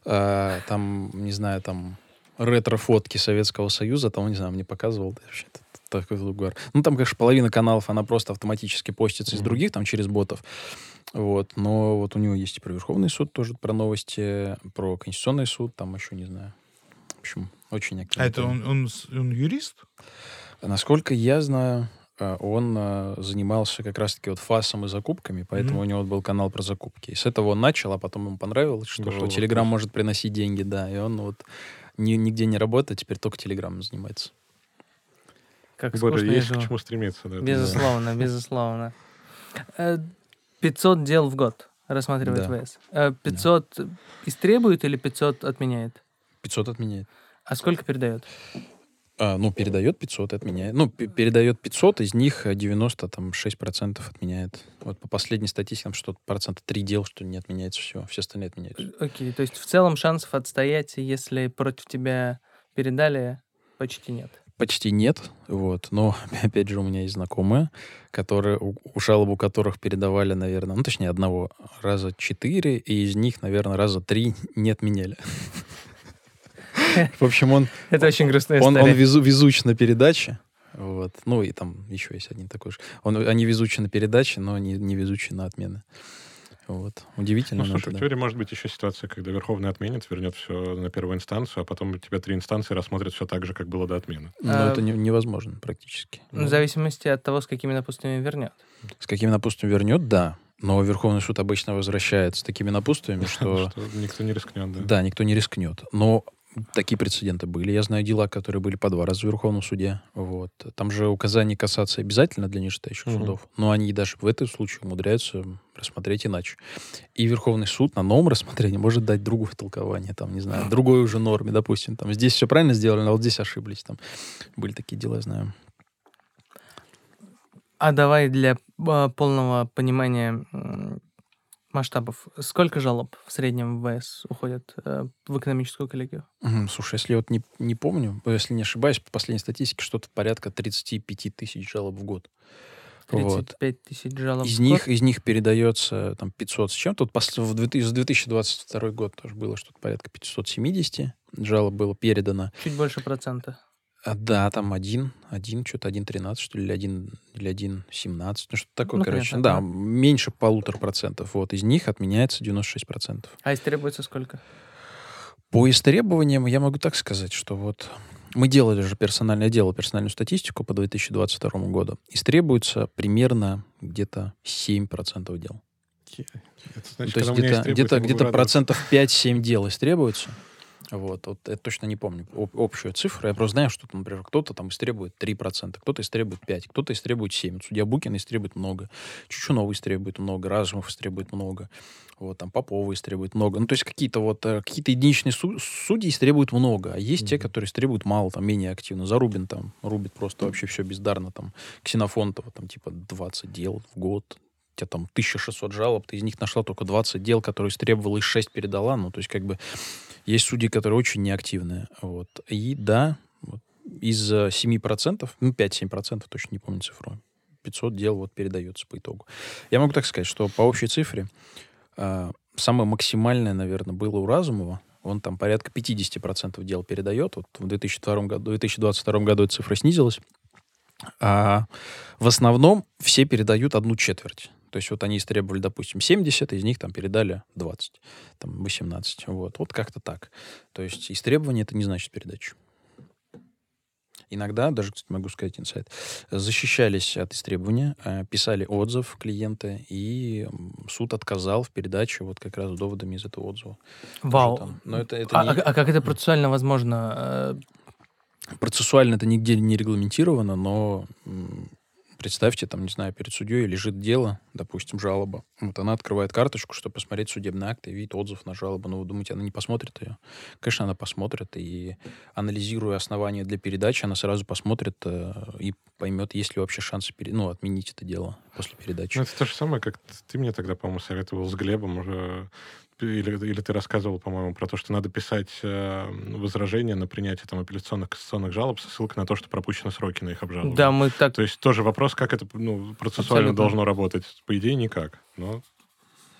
а, Там, не знаю, там ретро-фотки Советского Союза. Там, не знаю, мне показывал. да, вообще, это такой угар. Ну, там, конечно, половина каналов, она просто автоматически постится из Мгм. других, там, через ботов. Вот. Но вот у него есть и про Верховный суд тоже, про новости, про Конституционный суд, там еще, не знаю. В общем, очень активно. А это он, он, он юрист? Насколько я знаю, э, он э, занимался как раз-таки вот фасом и закупками, поэтому Мгм. у него был канал про закупки. И с этого он начал, а потом ему понравилось, что Дошел Телеграм может приносить деньги, да, и он вот ни- нигде не работает, теперь только Телеграмом занимается. Как Боря, скучно я есть к живу. чему стремиться. Да, Безусловно, безусловно. Э, 500 дел в год рассматривает Да. ВС. Э, 500 истребует или 500 отменяет? 500 отменяет. А сколько передает? А, ну, передает 500 и отменяет. Ну, пе- передает 500, из них э, 96% отменяет. Вот по последней статистике, там что-то процента 3 дел, что не отменяется все, все остальные отменяются. Окей, то есть в целом шансов отстоять, если против тебя передали, почти нет. Почти нет, вот. Но, опять же, у меня есть знакомые, которые, у, у жалоб у которых передавали, наверное, ну, точнее, одного раза четыре, и из них, наверное, раза три не отменяли. В общем, он, Это очень грустная он, он история. везу, везуч на передаче, вот. Ну, и там еще есть один такой же. Он, они везучи на передаче, но не, не везучи на отмены. Вот. Удивительно. Ну, но слушай, это в да. теории может быть еще ситуация, когда Верховный отменит, вернет все на первую инстанцию, а потом у тебя три инстанции рассмотрят все так же, как было до отмены. Но А, это не- невозможно практически. В зависимости от того, с какими напутствиями вернет. С какими напутствиями вернет, да. Но Верховный суд обычно возвращает с такими напутствиями, что Что никто не рискнет, да. да, никто не рискнет. Но такие прецеденты были. Я знаю дела, которые были по два раза в Верховном суде. Вот. Там же указания касаться обязательно для нижестоящих Мгм. судов. Но они даже в этом случае умудряются рассмотреть иначе. И Верховный суд на новом рассмотрении может дать другое толкование, там, не знаю, другой уже норме, допустим. Там здесь все правильно сделали, а вот здесь ошиблись. Там были такие дела, я знаю. А давай для а, полного понимания масштабов. Сколько жалоб в среднем в ВС уходят э, в экономическую коллегию? Слушай, если я вот не, не помню, если не ошибаюсь, по последней статистике что-то порядка 35 тысяч жалоб в год. Вот. 35 тысяч жалоб Из них, из них передается там 500 с чем-то. Вот пос- в 2000 за 2022 год тоже было что-то порядка 570 жалоб было передано. Чуть больше процента. А, да, там один, один, что-то 1,13, что ли, или 1, или 1,17, ну что-то такое, Ну, короче. понятно, да, да. меньше полутора процентов. Вот, из них отменяется 96 процентов. А истребуется сколько? По истребованиям я могу так сказать, что вот мы делали же персональное дело, персональную статистику по 2022 году. Истребуется примерно где-то 7% дел. Это Ну, значит, То есть где-то, где-то, радоваться. процентов 5-7 дел истребуется. Вот, вот это точно не помню об- общую цифру. Я просто знаю, что, там, например, кто-то там истребует 3%, кто-то истребует 5%, кто-то истребует 7%. Вот Судья Букин истребует много. Чучунова истребует много, Разумов истребует много. Вот, там Попова истребует много. Ну, то есть какие-то вот э, какие-то единичные су- судьи истребуют много, а есть те, Мгм. которые истребуют мало, там, менее активно. Зарубин там рубит просто вообще все бездарно. Там, Ксенофонтова там типа 20 дел в год. Тебя там 1600 жалоб, ты из них нашла только 20 дел, которые истребовала, и 6 передала. Ну, то есть, как бы, есть судьи, которые очень неактивные. Вот. И да, вот, из э, 7%, ну, 5-7%, точно не помню цифру, 500 дел вот передается по итогу. Я могу так сказать, что по общей цифре э, самое максимальное, наверное, было у Разумова. Он там порядка 50% дел передает. Вот в 2002 году, 2022 году эта цифра снизилась. А в основном все передают одну четверть. То есть вот они истребовали, допустим, 70, из них там передали 20, там 18. Вот, вот как-то так. То есть истребование это не значит передачу. иногда, даже, кстати, могу сказать инсайт, защищались от истребования, э, писали отзыв клиенты, и суд отказал в передаче вот как раз доводами из этого отзыва. Вау. Но это, это а, не... а как это процессуально возможно? Процессуально это нигде не регламентировано, но Представьте, там, не знаю, перед судьей лежит дело, допустим, жалоба. Вот она открывает карточку, чтобы посмотреть судебный акт и видит отзыв на жалобу. Ну, вы думаете, она не посмотрит ее? Конечно, она посмотрит. И анализируя основания для передачи, она сразу посмотрит э, и поймет, есть ли вообще шансы пере... ну, отменить это дело после передачи. Ну, это то же самое, как ты мне тогда, по-моему, советовал с Глебом уже или, или ты рассказывал, по-моему, про то, что надо писать э, возражения на принятие там апелляционных кассационных жалоб со ссылкой на то, что пропущены сроки на их обжалование. Да, мы так... То есть тоже вопрос, как это ну, процессуально Абсолютно. должно работать. По идее, никак, но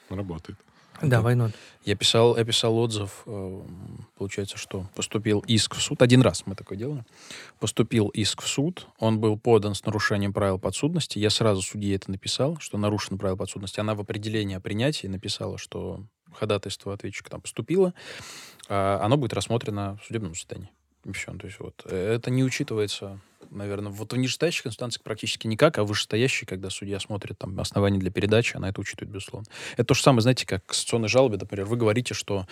работает. Да, войну. Я писал, я писал отзыв, э, получается, что поступил иск в суд. Один раз мы такое делали. Поступил иск в суд, он был подан с нарушением правил подсудности. Я сразу судье это написал, что нарушено правила подсудности. Она в определении о принятии написала, что ходатайство ответчика там поступило, а оно будет рассмотрено в судебном заседании. Все. То есть вот э, это не учитывается, наверное, вот в нижестоящих инстанциях практически никак, а вышестоящие, когда судья смотрит там основания для передачи, она это учитывает, безусловно. Это то же самое, знаете, как кассационной жалобе, например, вы говорите, что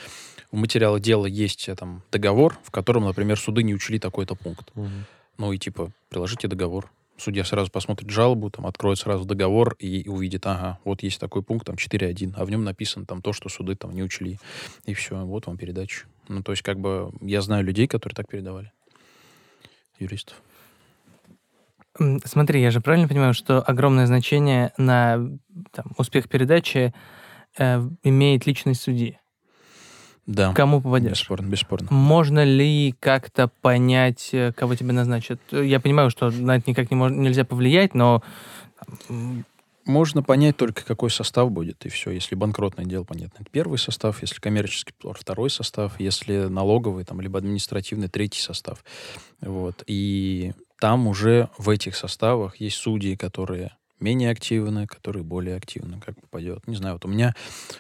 в материале дела есть э, там договор, в котором, например, суды не учли такой-то пункт. Угу. Ну и типа приложите договор. Судья сразу посмотрит жалобу, там, откроет сразу договор и, увидит, ага, вот есть такой пункт, там, 4.1, а в нем написано там то, что суды там не учли. И все, вот вам передача. Ну, то есть, как бы, я знаю людей, которые так передавали. Юристов. Смотри, я же правильно понимаю, что огромное значение на там, успех передачи э, имеет личность судьи? Да. Кому попадешь? Бесспорно, бесспорно. Можно ли как-то понять, э, кого тебе назначат? Я понимаю, что на это никак не мож... нельзя повлиять, но... Можно понять только, какой состав будет, и все. Если банкротное дело, понятно, это первый состав, если коммерческий второй состав, если налоговый, там, либо административный, третий состав. Вот. И там уже в этих составах есть судьи, которые менее активны, которые более активны, как попадет. Не знаю, вот у меня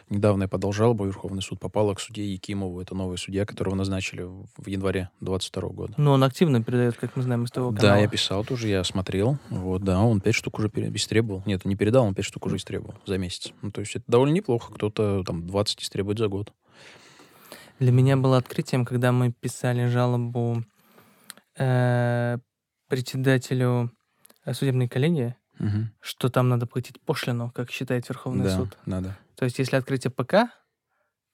недавно я подал жалобу, Верховный суд попала к судье Якимову, это новый судья, которого назначили в январе 22 года. Но он активно передает, как мы знаем из того канала. Да, я писал тоже, я смотрел, вот, да, он пять штук уже истребовал. Нет, не передал, он пять штук уже истребовал за месяц. Ну, то есть это довольно неплохо, кто-то там 20 истребует за год. Для меня было открытием, когда мы писали жалобу э, председателю э, судебной коллегии, угу. что там надо платить пошлину, как считает Верховный да, суд. надо. То есть, если открытие ПК,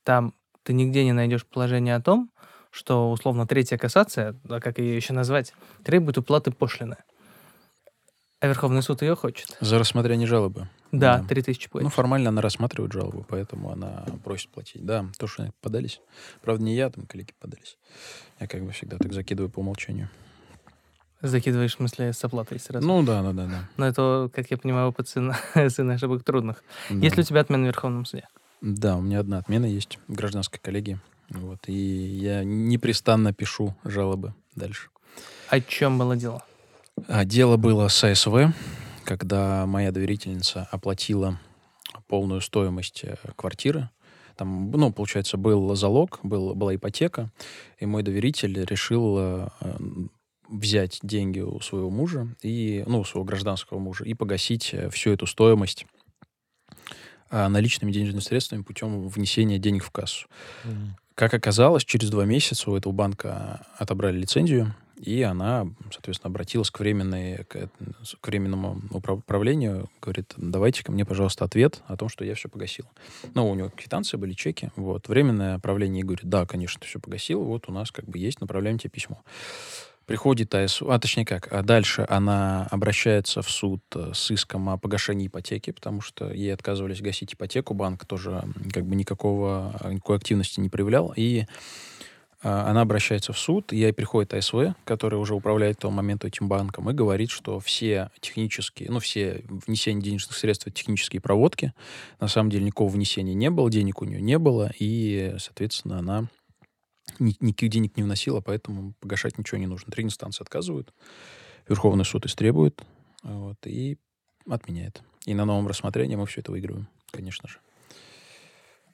там ты нигде не найдешь положение о том, что, условно, третья кассация, а как ее еще назвать, требует уплаты пошлины. А Верховный суд ее хочет. За рассмотрение жалобы. Да, да. 3000 платить. Ну, формально она рассматривает жалобу, поэтому она просит платить. Да, то, что подались. Правда, не я, там коллеги подались. Я как бы всегда так закидываю по умолчанию. Закидываешь, в смысле, с оплатой сразу? Ну да, да, да. да. Но это, как я понимаю, опыт сына, сына ошибок трудных. Да. Есть ли у тебя отмена в Верховном суде? Да, у меня одна отмена есть в гражданской коллегии. Вот, и я непрестанно пишу жалобы дальше. О чем было дело? А, дело было с АСВ, когда моя доверительница оплатила полную стоимость э, квартиры. Там, ну, получается, был залог, был, была ипотека, и мой доверитель решил э, взять деньги у своего мужа и, ну, у своего гражданского мужа и погасить э, всю эту стоимость а, наличными денежными средствами путем внесения денег в кассу. Mm-hmm. Как оказалось, через два месяца у этого банка отобрали лицензию, и она, соответственно, обратилась к, временной, к, к временному управлению, говорит, давайте ко мне, пожалуйста, ответ о том, что я все погасил. Ну, у него квитанции были, чеки. Вот. Временное правление говорит, да, конечно, ты все погасил, вот у нас как бы есть, направляем тебе письмо приходит АСУ, а точнее как, а дальше она обращается в суд э, с иском о погашении ипотеки, потому что ей отказывались гасить ипотеку, банк тоже как бы никакого, никакой активности не проявлял, и а, она обращается в суд, и ей приходит АСВ, который уже управляет в том моменту этим банком, и говорит, что все технические, ну, все внесения денежных средств, технические проводки, на самом деле никакого внесения не было, денег у нее не было, и, соответственно, она никаких денег не вносила, поэтому погашать ничего не нужно. Три инстанции отказывают, Верховный суд истребует вот, и отменяет. И на новом рассмотрении мы все это выигрываем, конечно же.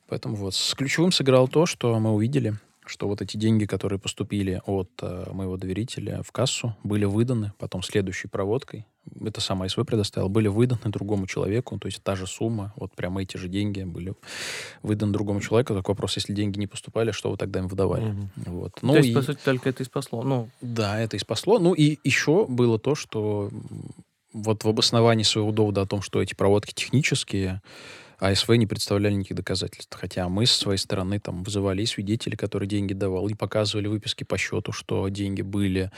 Поэтому вот с ключевым сыграл то, что мы увидели, что вот эти деньги, которые поступили от э, моего доверителя в кассу, были выданы потом следующей проводкой. Это сама СВ предоставил, были выданы другому человеку, то есть та же сумма, вот прямо эти же деньги были выданы другому человеку. Такой вопрос, если деньги не поступали, что вы тогда им выдавали? Мгм. Вот. То Ну есть, и- по сути, только это и спасло. Ну, да, это и спасло. Ну и еще было то, что вот в обосновании своего довода о том, что эти проводки технические, АСВ не представляли никаких доказательств. Хотя мы, с своей стороны, там, вызывали и свидетелей, которые деньги давал, и показывали выписки по счету, что деньги были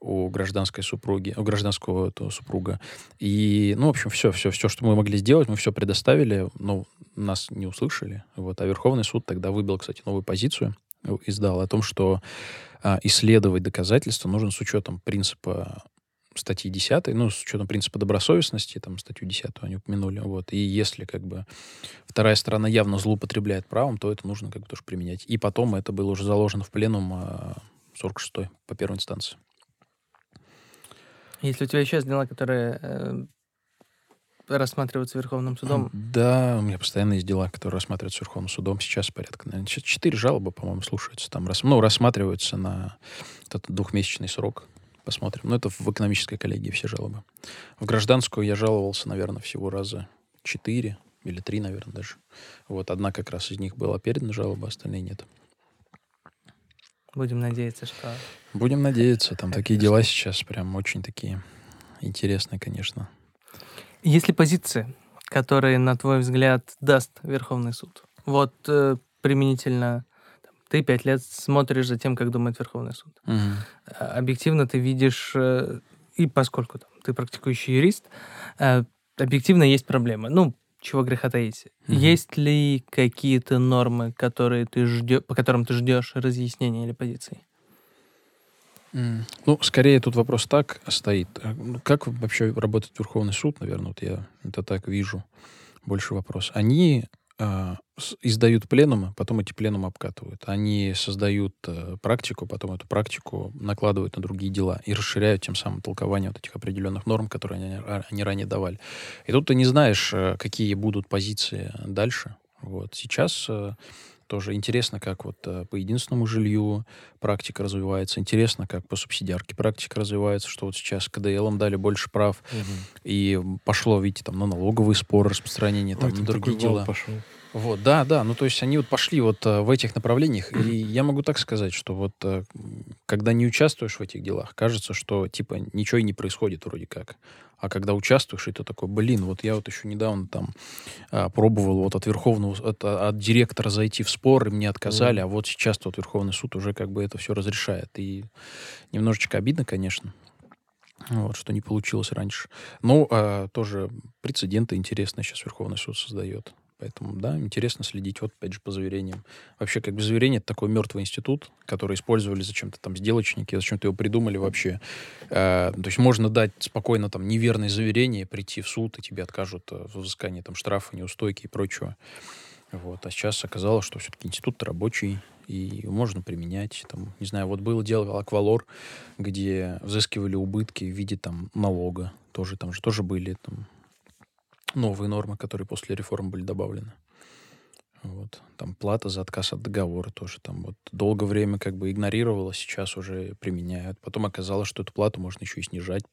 у гражданской супруги, у гражданского этого супруга. И, ну, в общем, все, все, все, что мы могли сделать, мы все предоставили, но нас не услышали. Вот. А Верховный суд тогда выбил, кстати, новую позицию, э, издал о том, что а, исследовать доказательства нужно с учетом принципа статьи 10, ну, с учетом принципа добросовестности, там, статью 10 они упомянули, вот, и если, как бы, вторая сторона явно злоупотребляет правом, то это нужно, как бы, тоже применять. И потом это было уже заложено в пленум а, 46 по первой инстанции. если у тебя сейчас дела, которые э, рассматриваются Верховным судом, Да, у меня постоянно есть дела, которые рассматриваются Верховным судом. Сейчас порядка, наверное, четыре жалобы, по-моему, слушаются там. Ну, рассматриваются на этот двухмесячный срок. Посмотрим. Ну, это в экономической коллегии все жалобы. В гражданскую я жаловался, наверное, всего раза четыре или три, наверное, даже. Вот одна как раз из них была передана жалоба, остальные нет. будем надеяться, что... Будем надеяться. Там Это такие дела сейчас прям очень такие интересные, конечно. Есть ли позиции, которые, на твой взгляд, даст Верховный суд? Вот э, применительно ты пять лет смотришь за тем, как думает Верховный суд. А, Объективно ты видишь, э, и поскольку там, ты практикующий юрист, э, объективно есть проблемы. Ну, чего греха таить. Мгм. Есть ли какие-то нормы, которые ты ждешь, по которым ты ждешь разъяснения или позиций? М, Ну, скорее тут вопрос так стоит. Ну, Как вообще работает Верховный суд, наверное, вот я это так вижу. Больше вопрос. Они издают пленумы, потом эти пленумы обкатывают. Они создают э, практику, потом эту практику накладывают на другие дела и расширяют тем самым толкование вот этих определенных норм, которые они, ра- они ранее давали. И тут ты не знаешь, э, какие будут позиции дальше. Вот. Сейчас э, тоже интересно, как вот э, по единственному жилью практика развивается. Интересно, как по субсидиарке практика развивается, что вот сейчас КДЛам дали больше прав, и пошло, видите, там на налоговый спор, распространение, там, Ой, на другие дела. пошел. Вот, да, да, ну то есть они вот пошли вот э, в этих направлениях, и я могу так сказать, что вот э, когда не участвуешь в этих делах, кажется, что типа ничего и не происходит вроде как. А когда участвуешь, и ты такой, блин, вот я вот еще недавно там а, пробовал вот от Верховного, от, от директора зайти в спор, и мне отказали, а вот сейчас вот Верховный суд уже как бы это все разрешает. И немножечко обидно, конечно. Вот, что не получилось раньше. Ну, а, тоже прецеденты интересные сейчас Верховный суд создает. Поэтому, да, интересно следить, вот, опять же, по заверениям. Вообще, как бы заверение — это такой мертвый институт, который использовали зачем-то там сделочники, зачем-то его придумали вообще. Э, то есть можно дать спокойно там неверное заверение, прийти в суд, и тебе откажут э, в взыскании там штрафа, неустойки и прочего. Вот. А сейчас оказалось, что все-таки институт рабочий, и можно применять. Там, не знаю, вот было дело Аквалор, где взыскивали убытки в виде там налога. Тоже там же тоже были там новые нормы, которые после реформ были добавлены. Вот. Там плата за отказ от договора тоже там вот долгое время как бы игнорировалась, сейчас уже применяют. Потом оказалось, что эту плату можно еще и снижать,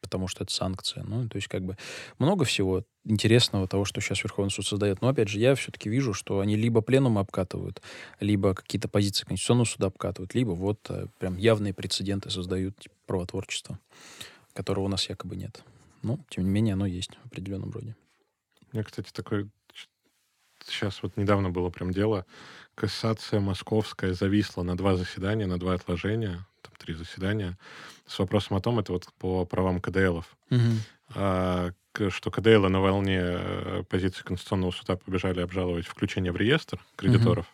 потому что это санкция. Ну, то есть как бы много всего интересного того, что сейчас Верховный суд создает. Но опять же, я все-таки вижу, что они либо пленумы обкатывают, либо какие-то позиции Конституционного суда обкатывают, либо вот э, прям явные прецеденты создают типа, правотворчество, которого у нас якобы нет. Но, тем не менее, оно есть в определенном роде. У меня, кстати, такой... Сейчас вот недавно было прям дело. Кассация московская зависла на два заседания, на два отложения, там три заседания, с вопросом о том, это вот по правам КДЛов. А, к- что КДЛ на волне э, позиции Конституционного суда побежали обжаловать включение в реестр кредиторов.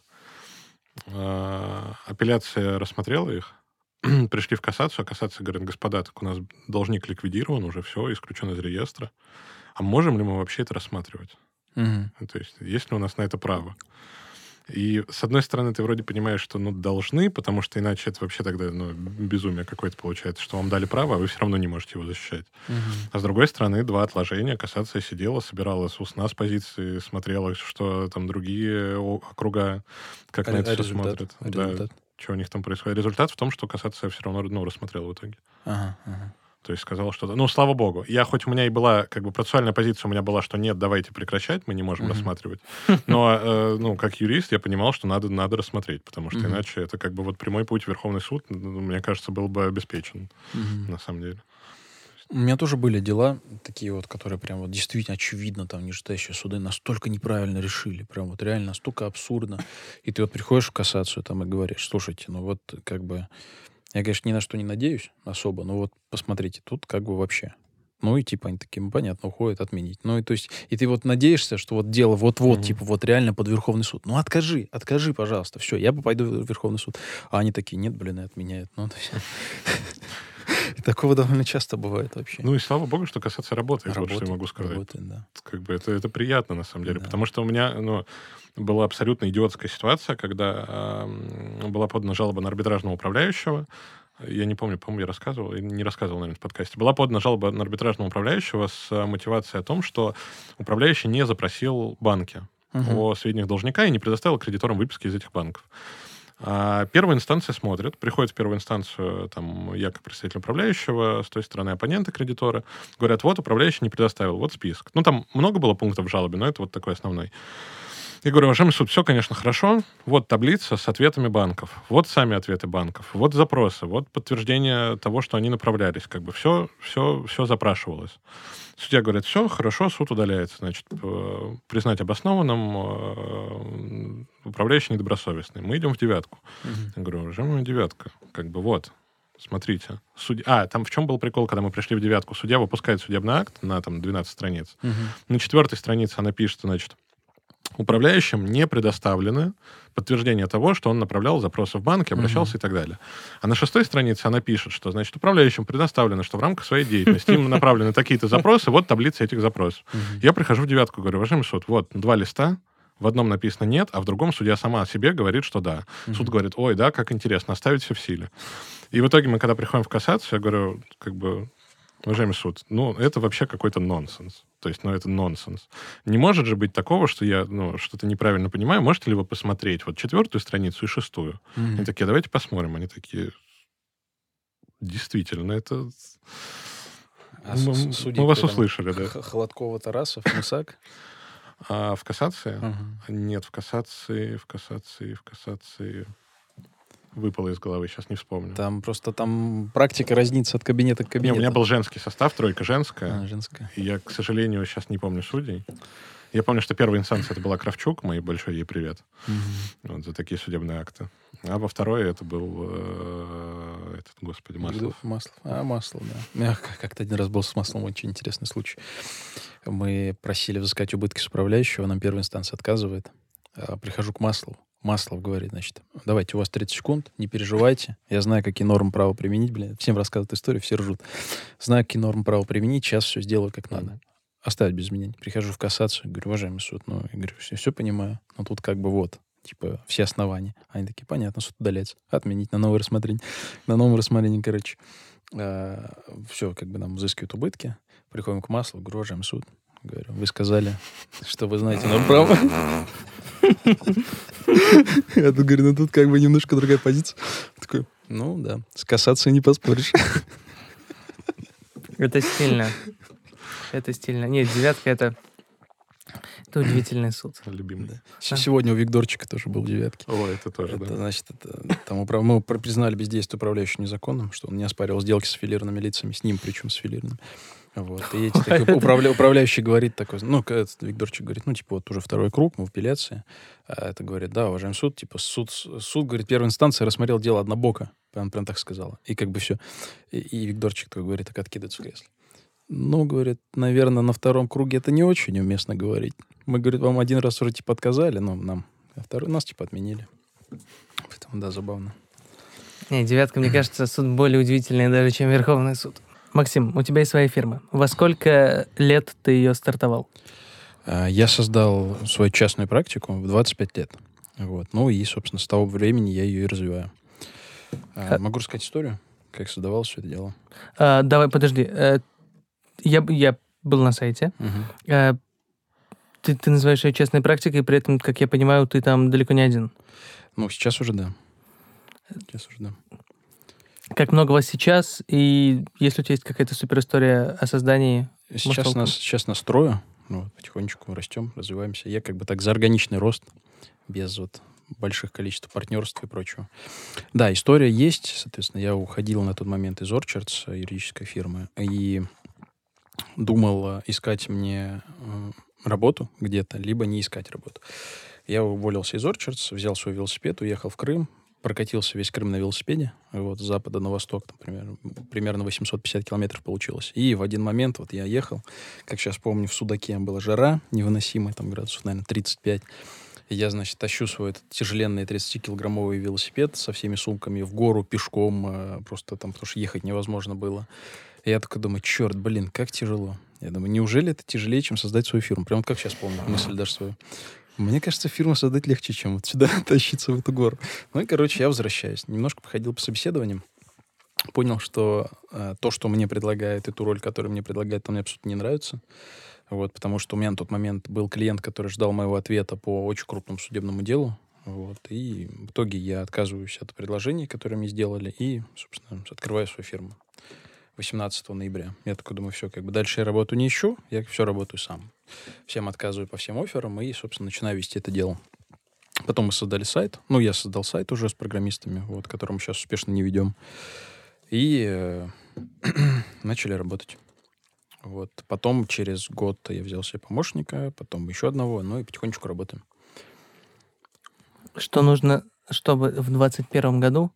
А, апелляция рассмотрела их, пришли в кассацию, а кассация говорит, господа, так у нас должник ликвидирован, уже все, исключен из реестра. А можем ли мы вообще это рассматривать? Ну, То есть, есть ли у нас на это право? И, с одной стороны, ты вроде понимаешь, что, ну, должны, потому что иначе это вообще тогда, ну, безумие какое-то получается, что вам дали право, а вы все равно не можете его защищать. Мгм. А с другой стороны, два отложения, кассация сидела, собирала с УСНА с позиции, смотрела, что там другие округа, как на А это все результат? смотрят. А Да. результат? что у них там происходит. Результат в том, что касация все равно ну, рассмотрел в итоге. Ага, ага. То есть сказал что-то. Ну, слава богу. Я хоть у меня и была, как бы, процессуальная позиция у меня была, что нет, давайте прекращать, мы не можем Мгм. рассматривать. Но, э, ну, как юрист, я понимал, что надо, надо рассмотреть, потому что Мгм. иначе это как бы вот прямой путь в Верховный суд, мне кажется, был бы обеспечен, Мгм. на самом деле. У меня тоже были дела такие вот, которые прям вот действительно очевидно там нижестоящие суды настолько неправильно решили, прям вот реально настолько абсурдно. И ты вот приходишь в кассацию там и говоришь, слушайте, ну вот как бы, я, конечно, ни на что не надеюсь особо, но вот посмотрите, тут как бы вообще. Ну и типа они такие, ну, понятно, уходят отменить. Ну и то есть, и ты вот надеешься, что вот дело вот-вот, Мгм. типа вот реально под Верховный суд. Ну откажи, откажи, пожалуйста, все, я пойду в Верховный суд. А они такие, нет, блин, и отменяют. Ну, то есть... И такого довольно часто бывает вообще. Ну и слава богу, что касация работает, вот что я могу сказать. работает, да. Как бы это, это приятно, на самом деле, Да. потому что у меня, ну, была абсолютно идиотская ситуация, когда ам, была подана жалоба на арбитражного управляющего, я не помню, по-моему, я рассказывал, не рассказывал, наверное, в подкасте. Была подана жалоба на арбитражного управляющего с а, мотивацией о том, что управляющий не запросил банки Мгм. о сведениях должника и не предоставил кредиторам выписки из этих банков. А первая инстанция смотрит, приходит в первую инстанцию, там, я как представитель управляющего, с той стороны оппонента кредитора, говорят, вот управляющий не предоставил, вот список. Ну, там много было пунктов в жалобе, но это вот такой основной. Я говорю, уважаемый суд, все, конечно, хорошо. Вот таблица с ответами банков. Вот сами ответы банков. Вот запросы. Вот подтверждение того, что они направлялись. Как бы все, все, все запрашивалось. Судья говорит, все, хорошо, суд удаляется. Значит, признать обоснованным, э, управляющий недобросовестный. Мы идем в девятку. Мгм. Я говорю, уважаемая девятка, как бы вот, смотрите. Судья... А, там в чем был прикол, когда мы пришли в девятку? Судья выпускает судебный акт на там 12 страниц. Мгм. На четвертой странице она пишет, значит, управляющим не предоставлены подтверждение того, что он направлял запросы в банк, обращался и так далее. А на шестой странице она пишет, что, значит, управляющим предоставлено, что в рамках своей деятельности им направлены такие-то запросы, вот таблица этих запросов. Я прихожу в девятку, говорю, уважаемый суд, вот два листа, в одном написано нет, а в другом судья сама о себе говорит, что да. Суд говорит, ой, да, как интересно, оставить все в силе. И в итоге мы, когда приходим в кассацию, я говорю, как бы, уважаемый суд, ну, это вообще какой-то нонсенс. То есть, ну, это нонсенс. Не может же быть такого, что я, ну, что-то неправильно понимаю. Можете ли вы посмотреть вот четвертую страницу и шестую? Мгм. Они такие, давайте посмотрим. Они такие, действительно, это... А мы, мы вас услышали, да. Холодкова, Тарасов, Мусак. А в кассации? Ага. Нет, в кассации, в кассации, в кассации... Выпало из головы, сейчас не вспомню. Там просто там практика разнится от кабинета к Не, кабинету. у меня был женский состав, тройка женская. А, женская. И я, к сожалению, сейчас не помню судей. Я помню, что первая инстанция это была Кравчук, мой большой ей привет, Мгм. вот, за такие судебные акты. А во второй это был э, этот, господи, Маслов. Маслов. А, Маслов, да. Я как-то один раз был с Маслом, очень интересный случай. Мы просили взыскать убытки с управляющего, нам первая инстанция отказывает. А, Прихожу к Маслову. Маслов говорит, значит, давайте, у вас 30 секунд, не переживайте. Я знаю, какие нормы права применить, блин. Всем рассказывают историю, все ржут. Знаю, какие нормы права применить, сейчас все сделаю как надо. Оставить без изменений. Прихожу в кассацию, говорю, уважаемый суд, ну, я говорю, все, все понимаю, но тут как бы вот, типа, все основания. Они такие, понятно, суд удаляется. Отменить на новое рассмотрение. На новом рассмотрении, короче. все, как бы нам взыскивают убытки. Приходим к маслу, говорю, уважаемый суд. Говорю, вы сказали, что вы знаете норм права. Я тут говорю, ну тут как бы немножко другая позиция. Такой, ну да, с кассацией не поспоришь. Это стильно. Это стильно. Нет, девятка это... Это удивительный суд. Любимый. Да. Сегодня у Викторчика тоже был девятки. О, это тоже, Это, да. значит, это, там управ... мы при- признали бездействие управляющего незаконным, что он не оспаривал сделки с аффилированными лицами, с ним причем с аффилированными. Вот. И эти такой, управля- управляющий говорит такой, ну, Викторчик говорит, ну, типа, вот уже второй круг, мы в апелляции. А это говорит, да, уважаемый суд, типа, суд, суд, говорит, первая инстанция рассмотрел дело однобоко. Прям, прям так сказала. И как бы все. И, и Викторчик такой говорит, так откидывается в кресле. Ну, говорит, наверное, на втором круге это не очень уместно говорить. Мы, говорит, вам один раз уже, типа, отказали, но нам, а второй нас, типа, отменили. Поэтому, да, забавно. Не, девятка, мне кажется, суд более удивительный даже, чем Верховный суд. Максим, у тебя есть своя фирма. Во сколько лет ты ее стартовал? А, Я создал свою частную практику в 25 лет. Вот. Ну и, собственно, с того времени я ее и развиваю. А, Могу рассказать историю, как создавал все это дело. А, давай, подожди. Э, я, я был на сайте. Э, ты, ты называешь ее частной практикой, при этом, как я понимаю, ты там далеко не один. Ну, сейчас уже да. Я осуждаю. Как много вас сейчас, и если у тебя есть какая-то супер история о создании Сейчас нас, сейчас нас трое, вот, потихонечку растем, развиваемся. Я как бы так за органичный рост, без вот больших количеств партнерств и прочего. Да, история есть, соответственно, я уходил на тот момент из Orchards, э, юридической фирмы, и думал э, искать мне э, работу где-то, либо не искать работу. Я уволился из Orchards, взял свой велосипед, уехал в Крым, прокатился весь Крым на велосипеде, вот, с запада на восток, например, примерно 850 километров получилось. И в один момент вот я ехал, как сейчас помню, в Судаке была жара невыносимая, там градусов, наверное, 35. И я, значит, тащу свой этот тяжеленный 30-килограммовый велосипед со всеми сумками в гору пешком, э, просто там, потому что ехать невозможно было. И я такой думаю, черт, блин, как тяжело. Я думаю, неужели это тяжелее, чем создать свою фирму? Прям как сейчас помню, мысль даже свою. Мне кажется, фирму создать легче, чем вот сюда тащиться в эту гору. Ну и, короче, я возвращаюсь. Немножко походил по собеседованиям. Понял, что э, то, что мне предлагает, и ту роль, которую мне предлагает, там мне абсолютно не нравится. Вот, потому что у меня на тот момент был клиент, который ждал моего ответа по очень крупному судебному делу. Вот, и в итоге я отказываюсь от предложений, которые мне сделали, и, собственно, открываю свою фирму 18 ноября. Я такой думаю, все, как бы дальше я работу не ищу, я все работаю сам. Всем отказываю по всем офферам и, собственно, начинаю вести это дело. Потом мы создали сайт. Ну, я создал сайт уже с программистами, вот, который мы сейчас успешно не ведем. И э, начали работать. Вот. Потом через год я взял себе помощника, потом еще одного, ну и потихонечку работаем. Что нужно, чтобы в 21 году,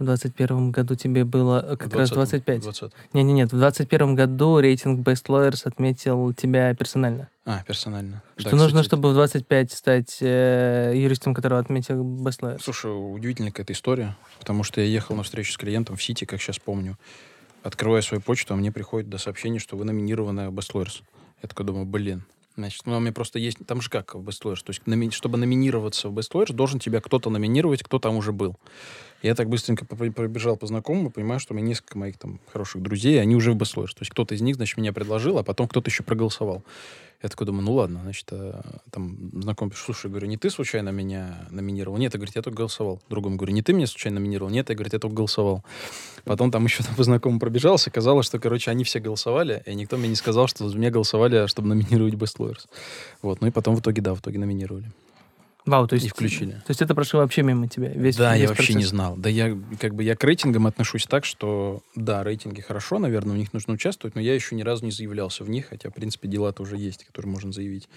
в 21 году тебе было э, как раз 25? 20. Не-не-нет, в 21 году рейтинг Best Lawyers отметил тебя персонально. А, персонально. Что Да, нужно, кстати, чтобы в 25 стать э, юристом, которого отметил Best Lawyers? Слушай, удивительная какая-то история, потому что я ехал на встречу с клиентом в Сити, как сейчас помню. Открываю свою почту, а мне приходит до сообщения, что вы номинированы в Best Lawyers. Я такой думаю, блин. Значит, ну, у меня просто есть... Там же как в Best Lawyers? То есть, номи- чтобы номинироваться в Best Lawyers, должен тебя кто-то номинировать, кто там уже был. Я так быстренько пробежал по знакомым понимаю, что у меня несколько моих там хороших друзей, они уже в Lawyers. То есть, кто-то из них, значит, меня предложил, а потом кто-то еще проголосовал. Я такой думаю, ну ладно, значит, э, там знакомый пишет, слушай, говорю, не ты случайно меня номинировал? Нет, я, говорит, я только голосовал. Другому говорю, не ты меня случайно номинировал? Нет, я, говорит, я только голосовал. Потом там еще там по знакомым пробежался, оказалось, что, короче, они все голосовали, и никто мне не сказал, что за меня голосовали, чтобы номинировать Best Lawyers. Вот, ну и потом в итоге, да, в итоге номинировали. Вау, то есть... И включили. То есть это прошло вообще мимо тебя? Весь, да, весь я вообще не знал. Да я как бы я к рейтингам отношусь так, что да, рейтинги хорошо, наверное, в них нужно участвовать, но я еще ни разу не заявлялся в них, хотя, в принципе, дела-то уже есть, которые можно заявить.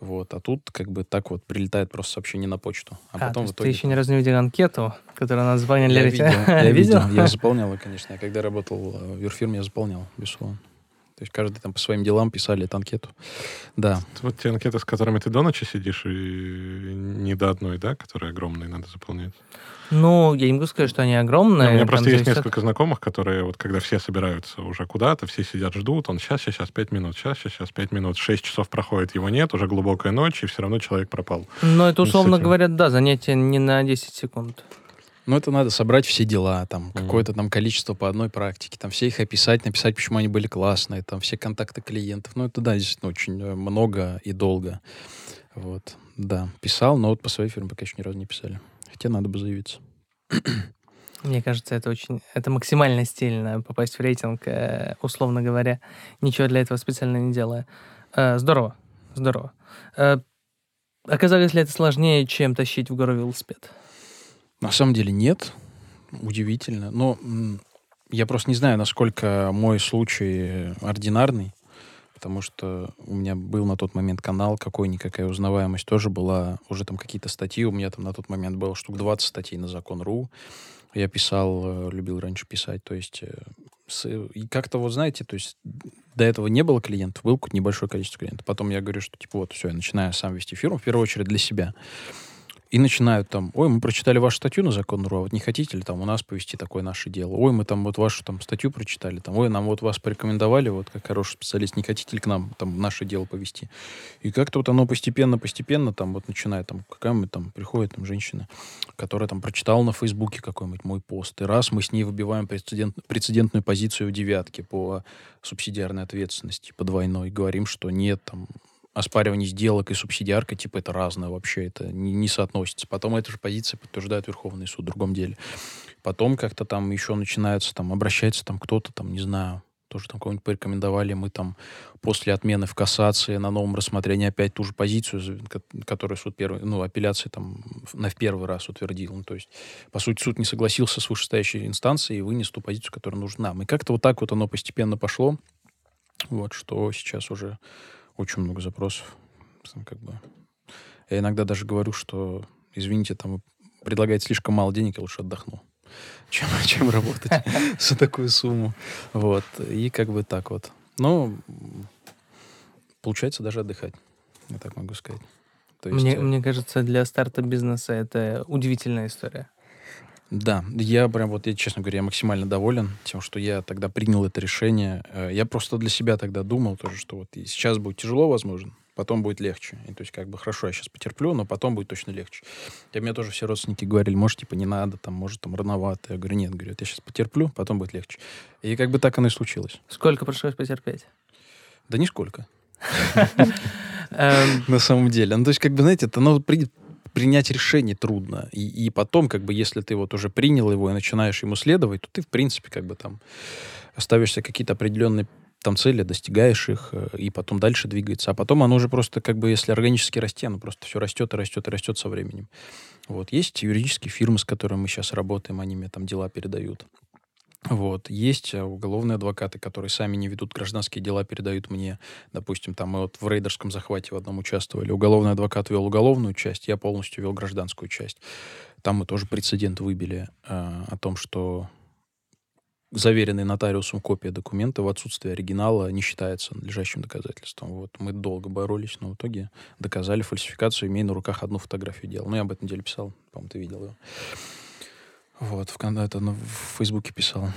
Вот, а тут как бы так вот прилетает просто сообщение на почту. А, А, потом то в итоге... ты еще ни разу не видел анкету, которую она заполняли я для видел, я видел, я заполнял, конечно. Я когда работал э, в юрфирме, я заполнял, безусловно. То есть каждый там по своим делам писали эту анкету. Да. Вот те анкеты, с которыми ты до ночи сидишь, и не до одной, да, которые огромные надо заполнять. Ну, я не могу сказать, что они Ну, огромные. у меня просто есть зависит несколько знакомых, которые вот когда все собираются уже куда-то, все сидят, ждут, он сейчас, сейчас, пять минут, сейчас, сейчас, сейчас, пять минут, шесть часов проходит, его нет, уже глубокая ночь, и все равно человек пропал. Но это, с условно говоря, да, занятие не на 10 секунд. Ну, это надо собрать все дела, там, какое-то там количество по одной практике, там, все их описать, написать, почему они были классные, там, все контакты клиентов. Ну, это, да, действительно очень э, много и долго. Вот, да, писал, но вот по своей фирме пока еще ни разу не писали. Хотя надо бы заявиться. Мне кажется, это очень... Это максимально стильно попасть в рейтинг, э, условно говоря, ничего для этого специально не делая. Э, Здорово, здорово. Оказалось ли это сложнее, чем тащить в гору велосипед? На самом деле нет. Удивительно. Но я просто не знаю, насколько мой случай ординарный, потому что у меня был на тот момент канал, какой-никакая узнаваемость тоже была, уже там какие-то статьи, у меня там на тот момент было штук 20 статей на Закон.ру. Я писал, э, любил раньше писать, то есть э, и как-то вот, знаете, то есть до этого не было клиентов, какое-то небольшое количество клиентов. Потом я говорю, что типа вот, все, я начинаю сам вести фирму, в первую очередь для себя. И начинают там, ой, мы прочитали вашу статью на Закон.ру, а вот не хотите ли там у нас повести такое наше дело? Ой, мы там вот вашу там статью прочитали, там, ой, нам вот вас порекомендовали, вот как хороший специалист, не хотите ли к нам там наше дело повести? И как-то вот оно постепенно-постепенно там вот начинает, там, какая-нибудь там приходит там женщина, которая там прочитала на Фейсбуке какой-нибудь мой пост, и раз мы с ней выбиваем прецедент, прецедентную позицию в девятке по субсидиарной ответственности, по двойной, говорим, что нет, там, оспаривание сделок и субсидиарка, типа, это разное вообще, это не, не соотносится. Потом эта же позиция подтверждает Верховный суд в другом деле. Потом как-то там еще начинается, там, обращается там кто-то, там, не знаю, тоже там кого-нибудь порекомендовали, мы там после отмены в кассации на новом рассмотрении опять ту же позицию, которую суд первый, ну, апелляции там на в первый раз утвердил. Ну, то есть, по сути, суд не согласился с вышестоящей инстанцией и вынес ту позицию, которая нужна нам. И как-то вот так вот оно постепенно пошло, вот, что сейчас уже очень много запросов. Как бы. Я иногда даже говорю, что, извините, там предлагаете слишком мало денег, я лучше отдохну чем, чем работать за такую сумму. Вот. И как бы так вот. Но получается даже отдыхать, я так могу сказать. То есть, мне, э... мне кажется, для старта бизнеса это удивительная история. Да, я прям вот, я, честно говоря, я максимально доволен тем, что я тогда принял это решение. Э, я просто для себя тогда думал тоже, что вот и сейчас будет тяжело, возможно, потом будет легче. И, то есть, как бы, хорошо, я сейчас потерплю, но потом будет точно легче. И мне тоже все родственники говорили, может, типа, не надо, там, может, там, рановато. Я говорю, нет, говорю, я сейчас потерплю, потом будет легче. И как бы так оно и случилось. Сколько пришлось потерпеть? Да нисколько. Эм. На самом деле. Ну, то есть, как бы, знаете, это, ну, принять решение трудно. И, и потом, как бы, если ты вот уже принял его и начинаешь ему следовать, то ты, в принципе, как бы там ставишься какие-то определенные там цели, достигаешь их, э, и потом дальше двигается. А потом оно уже просто, как бы, если органически расти, оно просто все растет и растет и растет со временем. Вот. Есть юридические фирмы, с которыми мы сейчас работаем, они мне там дела передают. Вот. Есть э, уголовные адвокаты, которые сами не ведут гражданские дела, передают мне. Допустим, там мы вот в рейдерском захвате в одном участвовали. Уголовный адвокат вел уголовную часть, я полностью вел гражданскую часть. Там мы тоже прецедент выбили э, о том, что заверенный нотариусом копия документа в отсутствие оригинала не считается надлежащим доказательством. Вот мы долго боролись, но в итоге доказали фальсификацию, имея на руках одну фотографию дела. Ну, я об этом деле писал, по-моему, ты видел его. Вот, в, это ну, в Фейсбуке писал.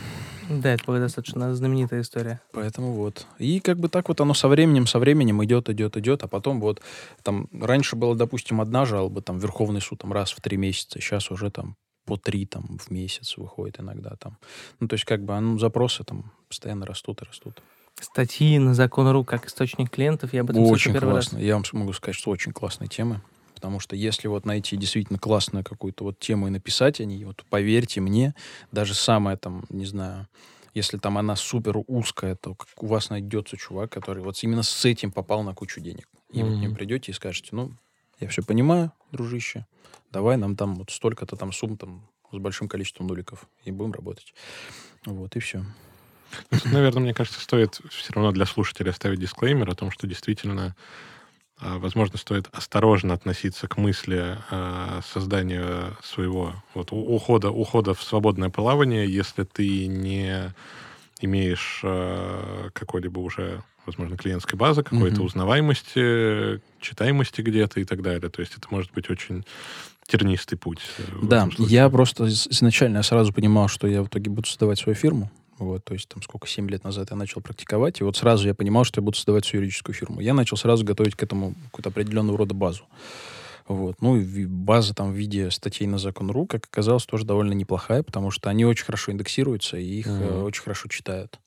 Да, это была достаточно знаменитая история. Поэтому вот. И как бы так вот оно со временем, со временем идет, идет, идет, а потом вот там раньше было, допустим, одна жалоба, там Верховный суд там раз в три месяца, сейчас уже там по три там в месяц выходит иногда там. Ну, то есть как бы ну, запросы там постоянно растут и растут. Статьи на закон.ру как источник клиентов, я об этом Очень классно. Раз. Я вам могу сказать, что очень классные темы. Потому что если вот найти действительно классную какую-то вот тему и написать о ней, вот поверьте мне, даже самая там, не знаю, если там она супер узкая, то у вас найдется чувак, который вот именно с этим попал на кучу денег. И mm-hmm. вы к ним придете и скажете, ну, я все понимаю, дружище, давай нам там вот столько-то там сумм там с большим количеством нуликов, и будем работать. Вот, и все. Наверное, мне кажется, стоит все равно для слушателей оставить дисклеймер о том, что действительно, возможно, стоит осторожно относиться к мысли а, создания своего вот, ухода, ухода в свободное плавание, если ты не имеешь а, какой-либо уже возможно, клиентской базы, какой-то mm-hmm. узнаваемости, читаемости где-то и так далее. То есть это может быть очень тернистый путь. Э, да, я просто изначально сразу понимал, что я в итоге буду создавать свою фирму. Вот, то есть там сколько, 7 лет назад я начал практиковать, и вот сразу я понимал, что я буду создавать свою юридическую фирму. Я начал сразу готовить к этому какую-то определенного рода базу. Вот. Ну, и база там в виде статей на закон.ру, как оказалось, тоже довольно неплохая, потому что они очень хорошо индексируются, и их mm-hmm. очень хорошо читают.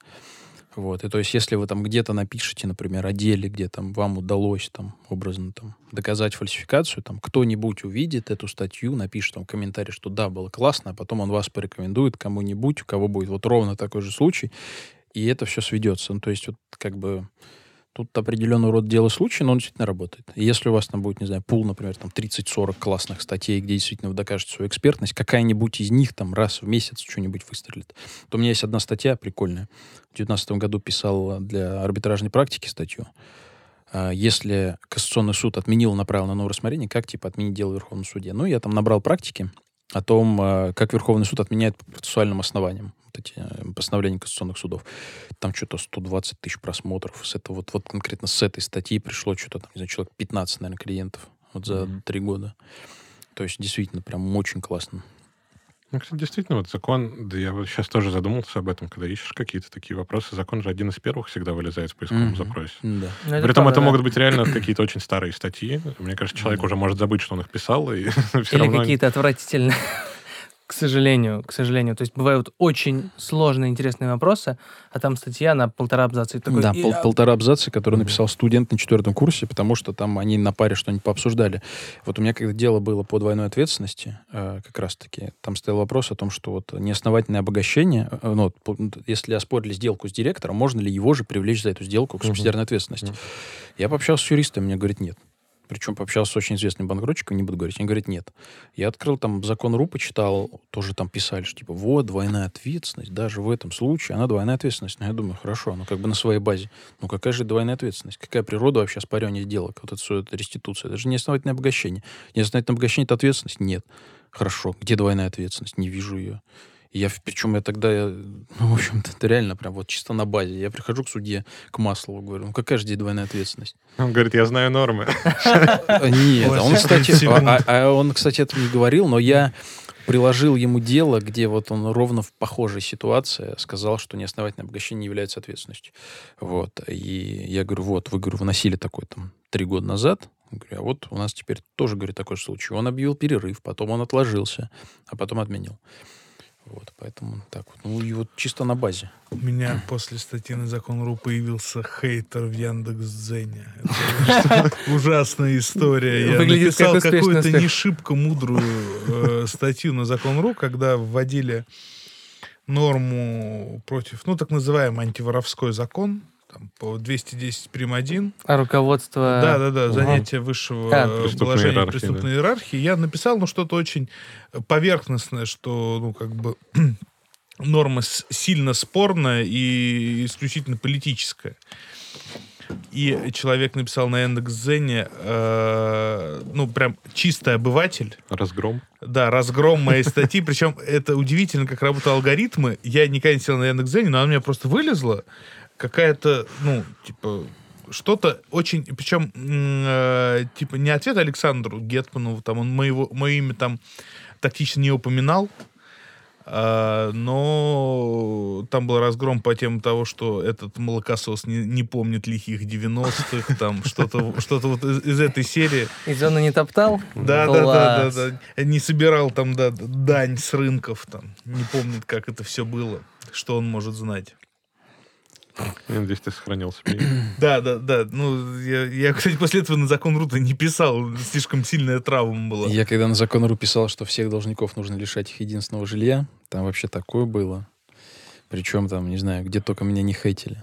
Вот. И то есть, если вы там где-то напишете, например, о деле, где там вам удалось там образно там доказать фальсификацию, там кто-нибудь увидит эту статью, напишет там комментарий, что да, было классно, а потом он вас порекомендует кому-нибудь, у кого будет вот ровно такой же случай, и это все сведется. Ну, то есть, вот как бы Тут определенный род дела случая, но он действительно работает. И если у вас там будет, не знаю, пул, например, там 30-40 классных статей, где действительно вы докажете свою экспертность, какая-нибудь из них там раз в месяц что-нибудь выстрелит, то у меня есть одна статья прикольная. В 2019 году писал для арбитражной практики статью. А, если Кассационный суд отменил, направил на новое рассмотрение, как, типа, отменить дело в Верховном суде? Ну, я там набрал практики, о том, а, как Верховный суд отменяет по процессуальным основаниям вот эти э, постановления конституционных судов. Там что-то 120 тысяч просмотров. С этого, вот, вот конкретно с этой статьи пришло что-то, там, не знаю, человек 15, наверное, клиентов вот за три mm-hmm. года. То есть действительно прям очень классно. Ну, кстати, действительно, вот закон, да я вот сейчас тоже задумался об этом, когда ищешь какие-то такие вопросы, закон же один из первых всегда вылезает в поисковом mm-hmm. запросе. Да. Ну, это Притом правда, это да. могут быть реально какие-то очень старые статьи. Мне кажется, человек mm-hmm. уже может забыть, что он их писал, и все Или равно... какие-то отвратительные к сожалению, к сожалению. То есть бывают очень сложные, интересные вопросы, а там статья на полтора абзаца. И такой, да, и, пол- а, полтора абзаца, который написал студент на четвертом курсе, потому что там они на паре что-нибудь пообсуждали. Вот у меня когда дело было по двойной ответственности, э, как раз-таки, там стоял вопрос о том, что вот неосновательное обогащение, э, ну, если оспорили сделку с директором, можно ли его же привлечь за эту сделку к субсидиарной ответственности? Я пообщался с юристом, мне говорит, нет. Причем пообщался с очень известным банкротчиком, не буду говорить. Он говорит, нет. Я открыл там закон РУ, почитал, тоже там писали, что типа, вот, двойная ответственность, даже в этом случае, она двойная ответственность. Но я думаю, хорошо, ну как бы на своей базе. Ну какая же двойная ответственность? Какая природа вообще оспаривания сделок? Вот это все, это реституция. Это же неосновательное обогащение. Неосновательное обогащение — это ответственность? Нет. Хорошо. Где двойная ответственность? Не вижу ее. Я, причем я тогда, я, ну, в общем-то, это реально прям вот чисто на базе. Я прихожу к судье, к Маслову, говорю, ну какая же здесь двойная ответственность? Он говорит, я знаю нормы. А, Нет, Ой, он, кстати, 30 секунд. а, а он, кстати, это не говорил, но я приложил ему дело, где вот он ровно в похожей ситуации сказал, что неосновательное обогащение не является ответственностью. Вот. И я говорю, вот, вы, говорю, выносили такой там три года назад. Говорю, а вот у нас теперь тоже, говорит, такой же случай. Он объявил перерыв, потом он отложился, а потом отменил. Вот, поэтому так вот. Ну, и вот чисто на базе. У меня после статьи на закон РУ появился хейтер в Яндекс.Дзене. Это ужасная история. Я написал какую-то не шибко мудрую э, статью на закон РУ, когда вводили норму против, ну, так называемый антиворовской закон, там, по 210 прим. 1, А руководство... да, да, да, Ага. занятие высшего А, преступной положения иерархии, преступной иерархии. Я написал, ну, что-то очень поверхностное, что, ну, как бы норма сильно спорная и исключительно политическая. И человек написал на Яндекс.Зене, э, ну, прям чистый обыватель, Разгром. да, разгром моей статьи. Причем это удивительно, как работают алгоритмы. Я никогда не сидел на Яндекс.Зене, но она у меня просто вылезла. Какая-то, ну, типа, что-то очень... Причем, э, типа, не ответ Александру Гетману, там, он моего, мое имя там тактично не упоминал, а, но там был разгром по тему того, что этот молокосос не, не помнит лихих 90-х, там что-то что вот из, из этой серии. И зону не топтал? Да, да, да, да, да. Не собирал там, да, дань с рынков там. Не помнит, как это все было. Что он может знать. Я надеюсь, ты сохранил себе. Да, да, да. Ну, я, я, кстати, после этого на закон Рута не писал. Слишком сильная травма была. Я когда на закон РУ писал, что всех должников нужно лишать их единственного жилья, там вообще такое было. Причем там, не знаю, где только меня не хейтили.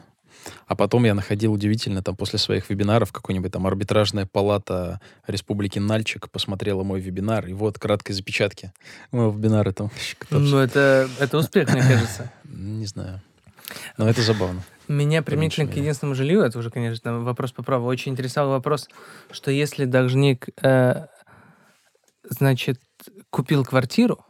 А потом я находил удивительно, там после своих вебинаров какой-нибудь там арбитражная палата Республики Нальчик посмотрела мой вебинар, и вот краткой запечатки моего вебинара там. Ну, это, это успех, мне кажется. Не знаю. Но это забавно. Меня применительно к единственному жилью, это уже, конечно, вопрос по праву, очень интересовал вопрос, что если должник, э, значит, купил квартиру,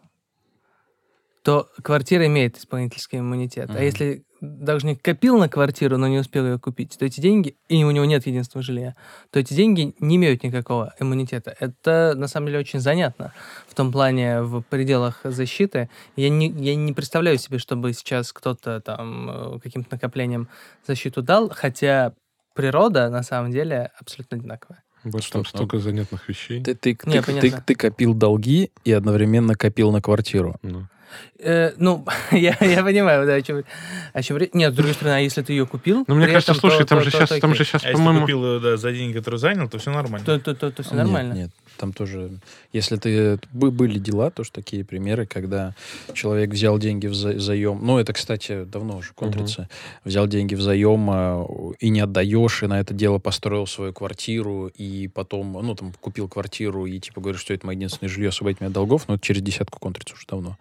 то квартира имеет исполнительский иммунитет. А Мгм. если должник копил на квартиру, но не успел ее купить, то эти деньги, и у него нет единственного жилья, то эти деньги не имеют никакого иммунитета. Это, на самом деле, очень занятно в том плане, в пределах защиты. Я не, я не представляю себе, чтобы сейчас кто-то там э, каким-то накоплением защиту дал, хотя природа, на самом деле, абсолютно одинаковая. Вот Что там столько занятных вещей. Ты, ты, Не, ты- ты- ты копил долги и одновременно копил на квартиру. Ну. Э, ну, я, я понимаю, да, о чем, о чем речь. Нет, с другой стороны, а если ты ее купил... Ну, мне кажется, этом, слушай, то- там то- же то- сейчас, то там же сейчас, А если по-моему... купил ее, да, за деньги, которые занял, то все нормально. То, то, то, то все Нет, нормально. Нет, там тоже... Если ты... бы- Были дела, тоже такие примеры, когда человек взял деньги в за- заем. Ну, это, кстати, давно уже контрится. Взял деньги в заем а, и не отдаешь, и на это дело построил свою квартиру, и потом, ну, там, купил квартиру, и, типа, говоришь, что это мое единственное жилье, освободить меня от долгов, но это через десятку контрится уже давно.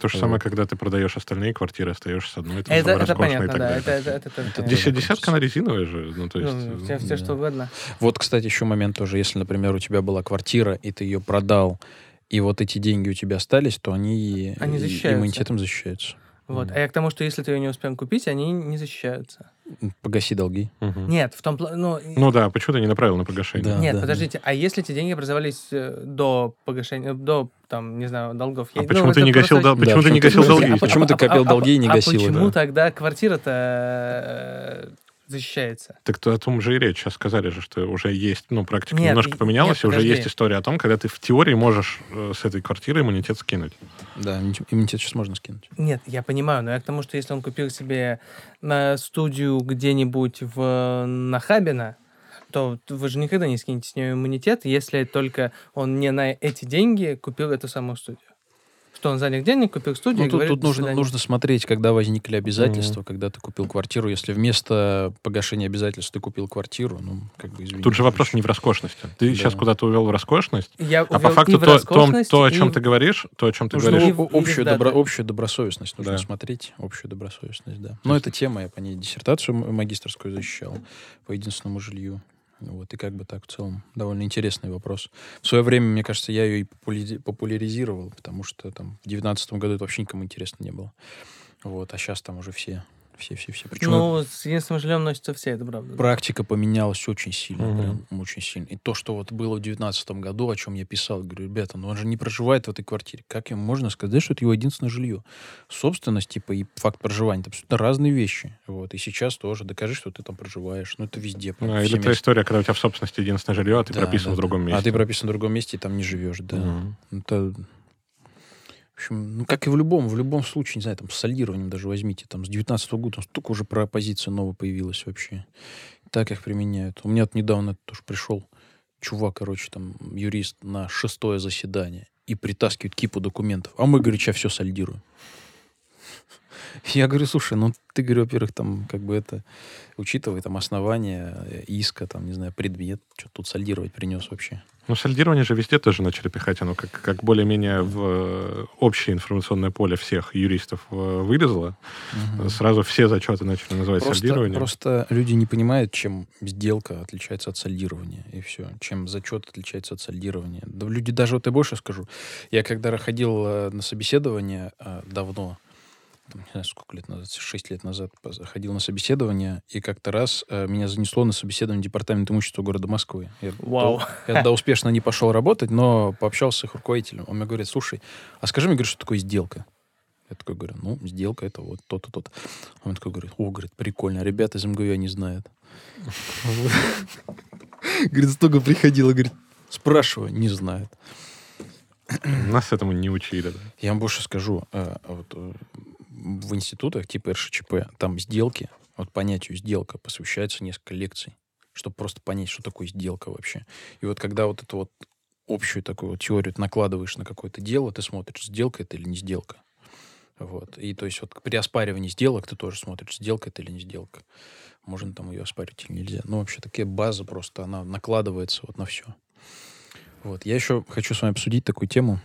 То же самое, когда ты продаешь остальные квартиры, остаешься с одной, там, Это, это понятно, так да. далее. Это, это, это, Это Десятка, она резиновая же, ну, то есть... Ну, все, все что угодно. Вот, кстати, еще момент тоже. Если, например, у тебя была квартира, и ты ее продал, и вот эти деньги у тебя остались, то они, Они защищаются. иммунитетом защищаются. Вот. Мгм. А я к тому, что если ты ее не успел купить, они не защищаются. Погаси долги. мгм. Нет, в том плане... Ну, Ну да, почему ты не направил на погашение? Да. Нет, подождите, а если эти деньги образовались э, до погашения, до, там, не знаю, долгов? А Я- почему ну, ты не гасил, просто- дол- почему Да, ты не гасил долги? а почему ты копил долги и не а гасил, почему да? тогда квартира-то защищается. Так то о том же и речь. Сейчас сказали же, что уже есть, ну, практика Нет, немножко поменялась, нет, и уже подожди. есть история о том, когда ты в теории можешь э, с этой квартиры иммунитет скинуть. Да, иммунитет иммунитет сейчас можно скинуть. Нет, я понимаю, но я к тому, что если он купил себе на студию где-нибудь в Нахабино, то вы же никогда не скинете с нее иммунитет, если только он не на эти деньги купил эту самую студию. Что он за них денег купил студию Ну, и тут, говорит, тут «До нужно, свидания». нужно смотреть, когда возникли обязательства, когда ты купил квартиру. Если вместо погашения обязательств ты купил квартиру, ну, как бы извини. Тут же вопрос не в роскошности. Ты Да. сейчас куда-то увел в роскошность, Я а по и факту в то, то, то, о и чем в- ты говоришь, то, о чем ты Нужно говоришь, и в- общую, да, добро- да. общую добросовестность нужно Да. смотреть. Общую добросовестность, да. Но это тема, я по ней диссертацию магистрскую защищал по единственному жилью. Вот, и как бы так в целом довольно интересный вопрос. В свое время, мне кажется, я ее и популяри- популяризировал, потому что там в девятнадцатом году это вообще никому интересно не было. Вот, а сейчас там уже все, все, все, все. Причем Ну, с единственным жильем носятся все, это правда. практика поменялась очень сильно, Мгм. прям очень сильно. И то, что вот было в девятнадцатом году, о чем я писал, говорю, ребята, ну он же не проживает в этой квартире. Как ему можно сказать, что это его единственное жилье? Собственность, типа, и факт проживания, это абсолютно разные вещи. Вот. И сейчас тоже докажи, что ты там проживаешь. Ну, это везде. Ну, все или та история, когда у тебя в собственности единственное жилье, а ты Да, прописан да, в другом да. месте. А ты прописан в другом месте и там не живешь, да. Мгм. Это, общем, ну, как и в любом, в любом случае, не знаю, там, с солидированием даже возьмите, там, с 19 года там столько уже про оппозиция новая появилась вообще. Так их применяют. У меня вот недавно тоже пришел чувак, короче, там, юрист на шестое заседание и притаскивает кипу документов. А мы, говорит, сейчас все солидируем. Я говорю, слушай, ну ты, говорю, во-первых, там, как бы это, учитывая там основания иска, там, не знаю, предмет, что тут сольдировать принес вообще. Ну, сольдирование же везде тоже начали пихать. Оно как, как более-менее в э, общее информационное поле всех юристов э, вылезло. Мгм. Сразу все зачеты начали называть Просто, сольдированием. просто люди не понимают, чем сделка отличается от сольдирования, и все. Чем зачет отличается от сольдирования. Да люди даже, вот я больше скажу, я когда ходил э, на собеседование давно, там, не знаю, сколько лет назад, 6 лет назад ходил на собеседование, и как-то раз э, меня занесло на собеседование департамента имущества города Москвы. Я, Вау. до- я тогда успешно не пошел работать, но пообщался с их руководителем. Он мне говорит, слушай, а скажи мне, говорит, что такое сделка? Я такой говорю, ну, сделка это вот то-то, то-то. Он такой говорит, о, говорит, прикольно, ребята из МГУ не знают. Говорит, столько приходило, говорит, спрашиваю, не знают. Нас этому не учили. да. Я вам больше скажу, э, вот, э, в институтах типа РШЧП, там сделки, вот понятию сделка посвящается несколько лекций, чтобы просто понять, что такое сделка вообще. И вот когда вот эту вот общую такую вот теорию накладываешь на какое-то дело, ты смотришь, сделка это или не сделка. Вот. И то есть вот при оспаривании сделок ты тоже смотришь, сделка это или не сделка. Можно там ее оспаривать или нельзя. Ну, вообще, такая база просто, она накладывается вот на все. Вот. Я еще хочу с вами обсудить такую тему,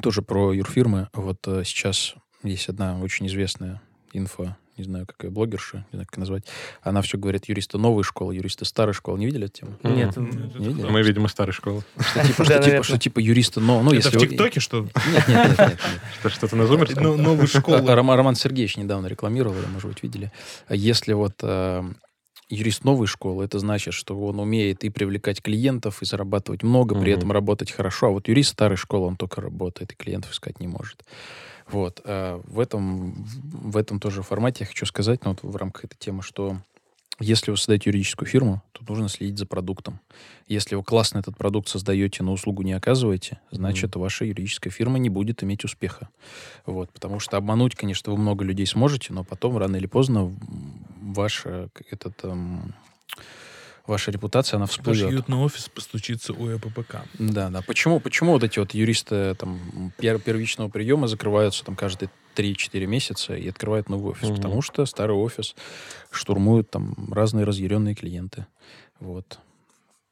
тоже про юрфирмы. Вот э, сейчас есть одна очень известная инфо, не знаю, какая блогерша, не знаю, как назвать. Она все говорит, юристы новой школы, юристы старой школы. Не видели эту тему? Нет, Не видели? Мы, видимо, старой школы. Что типа, что, типа, что типа юристы, но... Ну, Это если в вы- ТикТоке, что? Нет, нет, нет, нет, что-то на зумерском? Ну, новую школу. Роман, Сергеевич недавно рекламировал, может быть, видели. Если вот э, юрист новой школы, это значит, что он умеет и привлекать клиентов, и зарабатывать много, при этом работать хорошо. А вот юрист старой школы, он только работает, и клиентов искать не может. Вот. а в, этом, в этом тоже формате я хочу сказать, ну, вот в рамках этой темы, что если вы создаете юридическую фирму, то нужно следить за продуктом. Если вы классно этот продукт создаете, но услугу не оказываете, значит, ваша юридическая фирма не будет иметь успеха. Вот, потому что обмануть, конечно, вы много людей сможете, но потом, рано или поздно, м, ваша, к- этот, эм, ваша репутация, она Ваш всплывет. уютный офис постучится у ЭППК. Да, да. Почему, почему вот эти вот юристы там, пер- первичного приема закрываются там каждые 3-4 месяца и открывают новый офис? Мгм. Потому что старый офис штурмуют там разные разъяренные клиенты. Вот.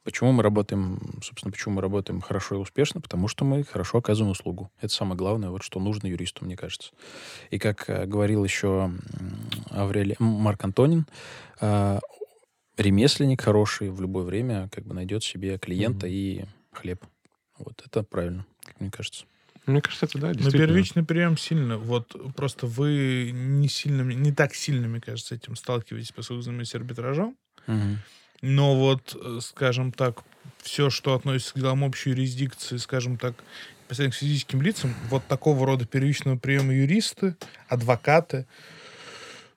Почему мы работаем, собственно, почему мы работаем хорошо и успешно? Потому что мы хорошо оказываем услугу. Это самое главное, вот что нужно юристу, мне кажется. И как э, говорил еще Аврелий, Марк Антонин, э, ремесленник хороший в любое время как бы найдет себе клиента Мгм. и хлеб. Вот это правильно, как мне кажется. Мне кажется, это да, Но действительно. первичный прием сильно. Вот просто вы не сильно, не так сильно, мне кажется, с этим сталкиваетесь, поскольку занимаетесь арбитражом. Но вот, э, скажем так, все, что относится к делам общей юрисдикции, скажем так, непосредственно к физическим лицам, вот такого рода первичного приема юристы, адвокаты,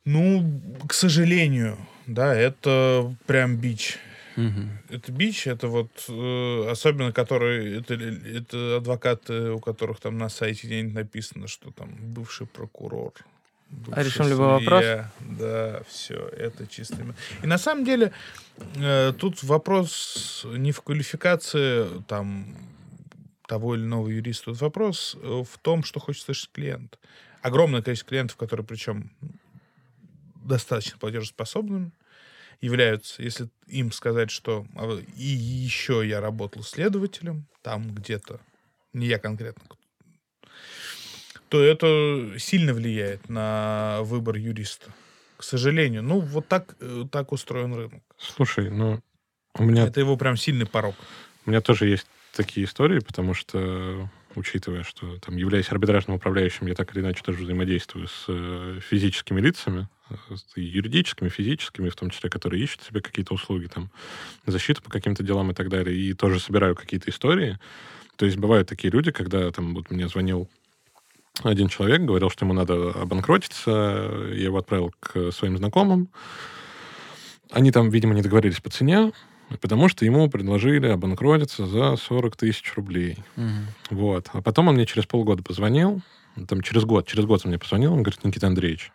ну, к сожалению, да, это прям бич. Мгм. Это бич, это вот э, особенно которые это, это адвокаты, у которых там на сайте где-нибудь написано, что там бывший прокурор. бывший решим любой судья. Да, все, это чисто. И на самом деле э, тут вопрос не в квалификации там того или иного юриста, тут вопрос э, в том, что хочет слышать клиент. Огромное количество клиентов, которые причем достаточно платежеспособными, являются, если им сказать, что а, и еще я работал следователем, там где-то, не я конкретно, то это сильно влияет на выбор юриста. К сожалению. Ну, вот так, э, так устроен рынок. Слушай, ну, у меня, Это его прям сильный порог. у меня тоже есть такие истории, потому что, учитывая, что там, являясь арбитражным управляющим, я так или иначе тоже взаимодействую с э, физическими лицами, юридическими, физическими, в том числе, которые ищут себе какие-то услуги, там, защиту по каким-то делам и так далее, и тоже собираю какие-то истории. То есть бывают такие люди, когда там вот мне звонил один человек, говорил, что ему надо обанкротиться, я его отправил к своим знакомым. Они там, видимо, не договорились по цене, потому что ему предложили обанкротиться за 40 тысяч рублей. Мгм. Вот. А потом он мне через полгода позвонил, там через год, через год он мне позвонил, он говорит, Никита Андреевич,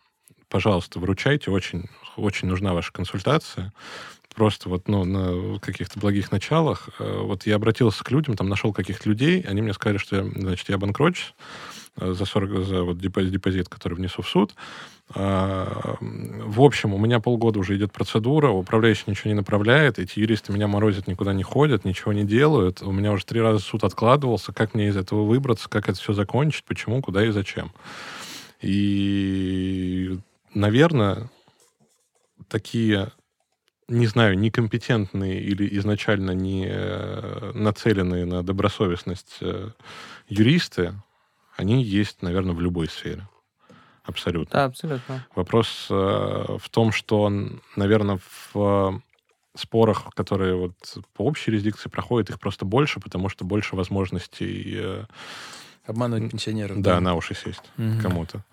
пожалуйста, выручайте, очень, очень нужна ваша консультация. Просто вот ну, на каких-то благих началах. Э, Вот я обратился к людям, там нашел каких-то людей, они мне сказали, что, я, значит, я банкрочусь э, за 40, за вот депозит, депозит, который внесу в суд. А, В общем, у меня полгода уже идет процедура, управляющий ничего не направляет, эти юристы меня морозят, никуда не ходят, ничего не делают. У меня уже три раза суд откладывался, как мне из этого выбраться, как это все закончить, почему, куда и зачем. И, наверное, такие, не знаю, некомпетентные или изначально не э, нацеленные на добросовестность э, юристы, они есть, наверное, в любой сфере. Абсолютно. Да, абсолютно. Вопрос э, в том, что, наверное, в спорах, которые вот по общей юрисдикции проходят, их просто больше, потому что больше возможностей, Обманывать пенсионеров. да, на уши сесть Мгм. кому-то.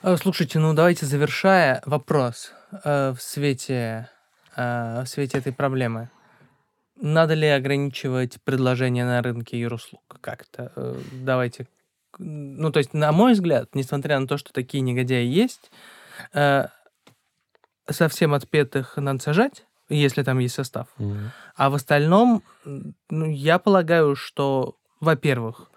А, Слушайте, ну давайте завершая вопрос э, в свете э, в свете этой проблемы. Надо ли ограничивать предложения на рынке юруслуг как-то? Э, Давайте. Ну, то есть, на мой взгляд, несмотря на то, что такие негодяи есть, э, совсем отпетых надо сажать, если там есть состав. А в остальном, ну, я полагаю, что, во-первых,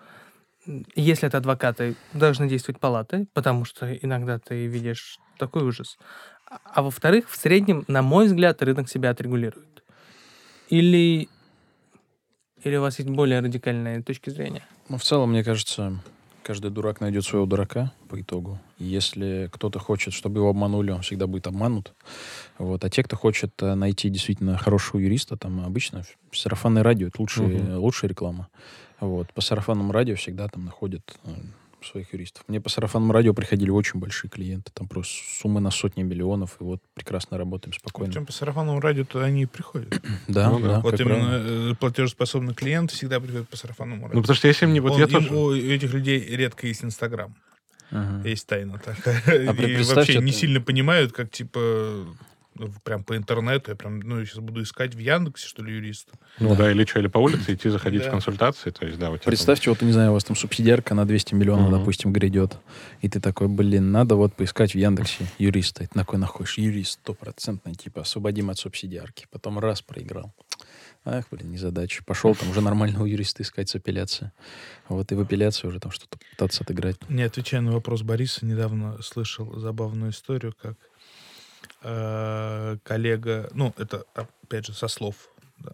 если это адвокаты, должны действовать палаты, потому что иногда ты видишь такой ужас. А- во-вторых, в среднем, на мой взгляд, рынок себя отрегулирует. Или, или у вас есть более радикальные точки зрения? Ну, в целом, мне кажется, каждый дурак найдет своего дурака по итогу. Если кто-то хочет, чтобы его обманули, он всегда будет обманут. Вот. А те, кто хочет э, найти действительно хорошего юриста, там обычно в- сарафанное радио это лучшая, Мгм. лучшая реклама. Вот. По сарафанному радио всегда там находят э, своих юристов. Мне по сарафанному радио приходили очень большие клиенты, там просто суммы на сотни миллионов, и вот прекрасно работаем спокойно. Причем по сарафанному радио-то они и приходят. Да, Ну да. вот именно правило. э, платежеспособный клиент всегда приходит по сарафанному радио. Ну, потому что если мне... Вот Он- я им- тоже... У этих людей редко есть Инстаграм. Ага. Есть тайна такая. А И вообще не это- сильно понимают, как типа прям по интернету. Я прям, ну, сейчас буду искать в Яндексе, что ли, юриста. Ну да, или что, или по улице идти, заходить Да. в консультации. То есть, да, у тебя там- Представьте, вот, не знаю, у вас там субсидиарка на 200 миллионов, Мгм. допустим, грядет. И ты такой, блин, надо вот поискать в Яндексе юриста. И ты такой находишь, юрист стопроцентный, типа, освободим от субсидиарки. Потом раз проиграл. Ах, блин, незадача. Пошел там уже нормального юриста искать с апелляцией. Вот и в апелляции уже там что-то пытаться отыграть. Не отвечая на вопрос Бориса, недавно слышал забавную историю, как э, коллега, ну, это, опять же, со слов, да,